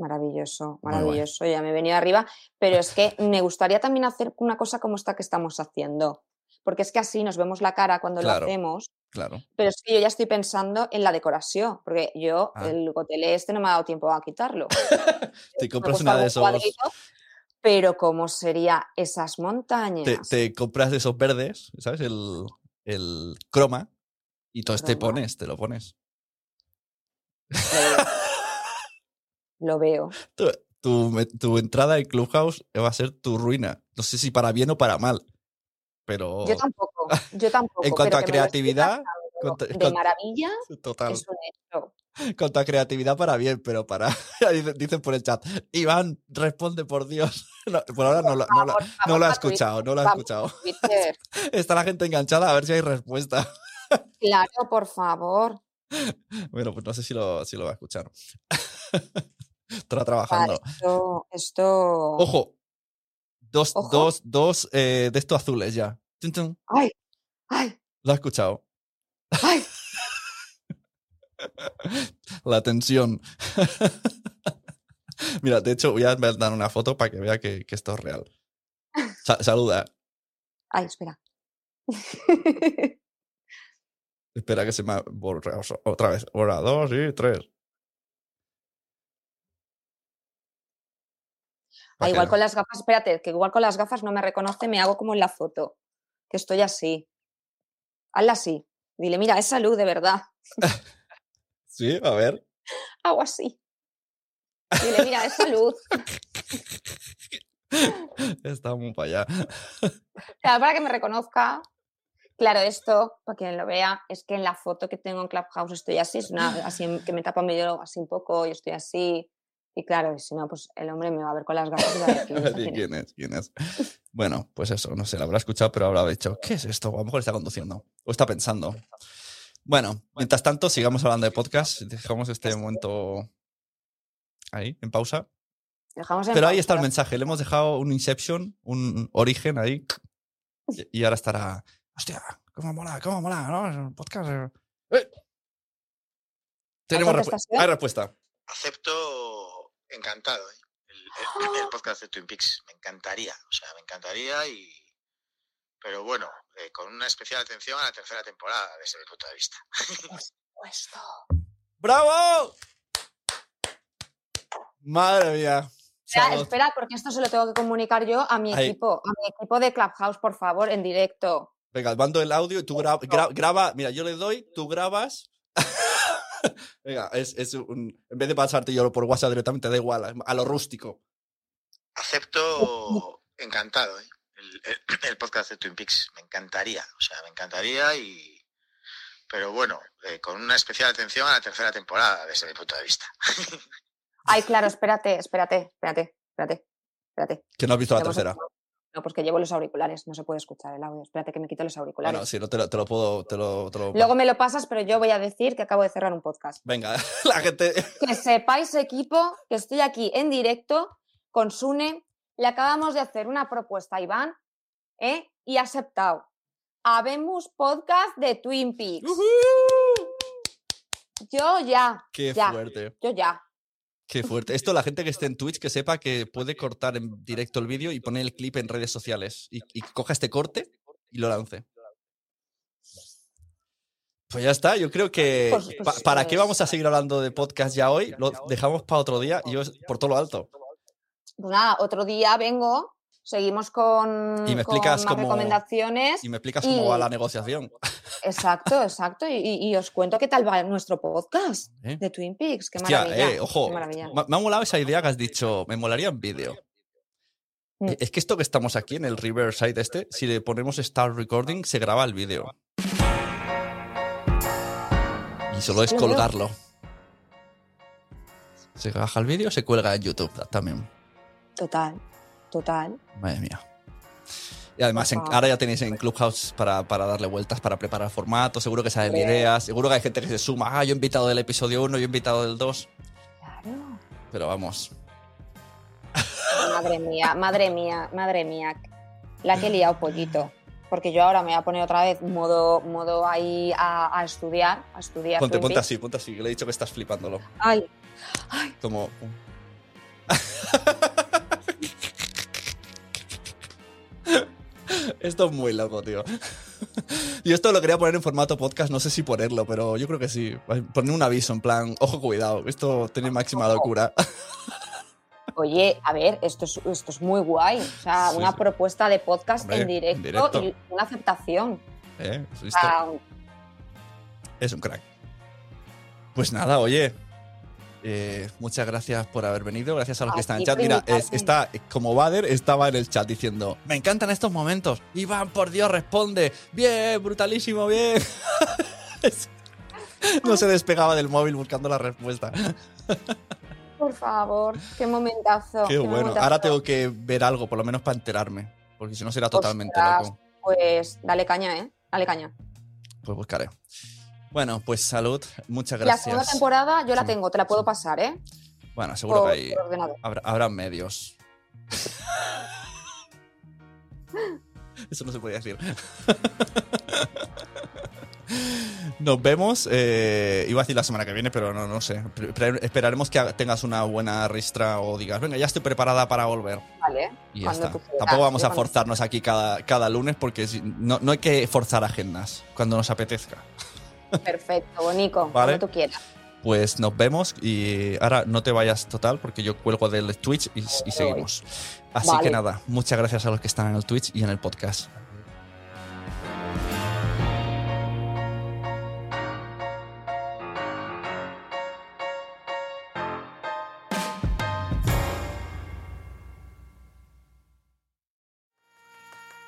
Maravilloso, maravilloso. Ya me he venido arriba, pero es que me gustaría también hacer una cosa como esta que estamos haciendo, porque es que así nos vemos la cara cuando Claro. lo hacemos, Claro. pero es que yo ya estoy pensando en la decoración, porque yo Ah. el gotelé este no me ha dado tiempo a quitarlo. Te compras una de esos. cuadrito, pero ¿cómo sería esas montañas? te compras de esos verdes, ¿sabes? El, el croma. Y entonces te pones, te lo pones. Lo veo. Tu, tu tu entrada en Clubhouse va a ser tu ruina. No sé si para bien o para mal. Pero Yo tampoco, yo tampoco. en cuanto a creatividad, de maravilla total. es un hecho. En cuanto a creatividad para bien, pero para. dicen, por el chat. Iván, responde por Dios. No, por ahora no, lo- no, lo- no ha escuchado, no lo ha escuchado. Está la gente enganchada a ver si hay respuesta. Claro, por favor. Bueno, pues no sé si lo, si lo va a escuchar. Estará Vale, trabajando. esto, esto. Ojo. Dos, Ojo. dos, dos eh, de estos azules ya. Tun, tun. ¡Ay! ¡Ay! Lo ha escuchado. ¡Ay! La tensión. Mira, de hecho, voy a dar una foto para que vea que, que esto es real. Sa- saluda. ¡Ay, espera! Espera que se me ha borrado otra vez. Hora dos y tres. Ah, igual con las gafas, espérate, que igual con las gafas no me reconoce, me hago como en la foto, que estoy así. Hazla así. Dile, mira, es salud, de verdad. Sí, a ver. Hago así. Dile, mira, es salud. Está muy para allá. Claro, para que me reconozca. Claro, esto, para quien lo vea, es que en la foto que tengo en Clubhouse estoy así, es una, así que me tapa medio así un poco, y estoy así. Y claro, si no, pues el hombre me va a ver con las gafas y va a decir, A ver, "¿Esta quién es?". ¿Quién es? ¿Quién es? Bueno, pues eso, no sé, lo habrá escuchado, pero habrá dicho, ¿qué es esto? A lo mejor está conduciendo o está pensando. Bueno, mientras tanto, sigamos hablando de podcast. Dejamos este momento ahí, en pausa. Dejamos en Pero ahí está el mensaje. Le hemos dejado un Inception, un origen ahí. Y ahora estará. Hostia, cómo mola, cómo mola, podcast. eh. ¡Eh! Tenemos respu- hay respuesta. Acepto encantado ¿eh? el, el- el podcast de Twin Peaks. Me encantaría, o sea, me encantaría y... Pero bueno, eh, con una especial atención a la tercera temporada desde mi punto de vista. Puesto. ¡Bravo! Madre mía. Espera, espera, porque esto se lo tengo que comunicar yo a mi Ahí. equipo, a mi equipo de Clubhouse, por favor, en directo. Venga, mando el audio y tú gra- gra- graba. Mira, yo le doy, tú grabas. Venga, es, es un. En vez de pasarte yo por WhatsApp directamente, da igual, a- lo rústico. Acepto encantado ¿eh? el, el- el podcast de Twin Peaks. Me encantaría, o sea, me encantaría y... Pero bueno, eh, con una especial atención a la tercera temporada desde mi punto de vista. Ay, claro, espérate, espérate, espérate, espérate, espérate. Que no has visto la tercera. No, pues que llevo los auriculares, no se puede escuchar el audio. Espérate que me quito los auriculares. Bueno, sí, no te lo, te lo puedo. Te lo, te lo- Luego me lo pasas, pero yo voy a decir que acabo de cerrar un podcast. Venga, la gente. Que sepáis, equipo, que estoy aquí en directo con Sune. Le acabamos de hacer una propuesta a Iván ¿eh? y ha aceptado. Habemos podcast de Twin Peaks. Yo ya, Qué ya, fuerte. yo ya. Qué fuerte. Esto, la gente que esté en Twitch, que sepa que puede cortar en directo el vídeo y poner el clip en redes sociales. Y, y coja este corte y lo lance. Pues ya está, yo creo que. Pues- pa- pues, ¿Para qué pues- vamos a seguir hablando de podcast ya hoy? Lo dejamos para otro día y yo por todo lo alto. Pues nada, otro día vengo, seguimos con, Y me con explicas más cómo- recomendaciones. Y me explicas cómo va la negociación. Exacto, exacto. Y, os cuento qué tal va nuestro podcast ¿eh? de Twin Peaks. Qué Hostia, maravilla. eh, ojo. qué maravilla. Me, ha molado esa idea que has dicho. Me molaría en vídeo. Mm. Es que esto que estamos aquí en el Riverside este, si le ponemos Start Recording, se graba el vídeo. Y solo es colgarlo. Se baja el vídeo, se cuelga en YouTube también. Total, total. Madre mía. Y además, en- ahora ya tenéis en Clubhouse para, para darle vueltas, para preparar formatos. Seguro que salen ideas. Seguro que hay gente que se suma. Ah, yo he invitado del episodio 1, yo he invitado del 2. Claro. Pero vamos. Madre mía, madre mía, madre mía. La que he liado pollito. Porque yo ahora me voy a poner otra vez modo, modo ahí a, a estudiar, a estudiar. Ponte, ponte así, ponte así, que le he dicho que estás flipándolo. Ay, ay, Como. Esto es muy loco, tío. Y esto lo quería poner en formato podcast, no sé si ponerlo, pero yo creo que sí. Poner un aviso en plan, ojo, cuidado, esto tiene máxima locura. Oye, a ver, esto es, esto es muy guay. O sea, Sí, una sí. propuesta de podcast Hombre, en, directo en directo. y una aceptación. ¿Eh? Es un crack. Pues nada, oye. Eh, muchas gracias por haber venido. Gracias a los que están en ti chat. Mira, es- está como Bader estaba en el chat diciendo: Me encantan estos momentos. Iván, por Dios, responde. Bien, brutalísimo, bien. No se despegaba del móvil buscando la respuesta. por favor, qué momentazo. Qué bueno. momentazo. Ahora tengo que ver algo, por lo menos para enterarme. Porque si no será totalmente Ostras, loco. Pues dale caña, ¿eh? Dale caña. Pues buscaré. Bueno, pues salud. Muchas La gracias. segunda temporada yo la tengo, te la puedo pasar, ¿eh? Bueno, seguro Por, que hay, habrá, habrá medios. Eso no se podía decir. Nos vemos. eh, iba a decir la semana que viene, pero no, no sé. Esperaremos que tengas una buena ristra o digas, venga, ya estoy preparada para volver. Vale. Y ya está. Tampoco vamos a forzarnos aquí cada, cada lunes porque no, no hay que forzar agendas cuando nos apetezca. Perfecto, Bonico. Vale. Cuando tú quieras. Pues nos vemos y ahora no te vayas total porque yo cuelgo del Twitch y, y seguimos. Así Vale. que nada, muchas gracias a los que están en el Twitch y en el podcast.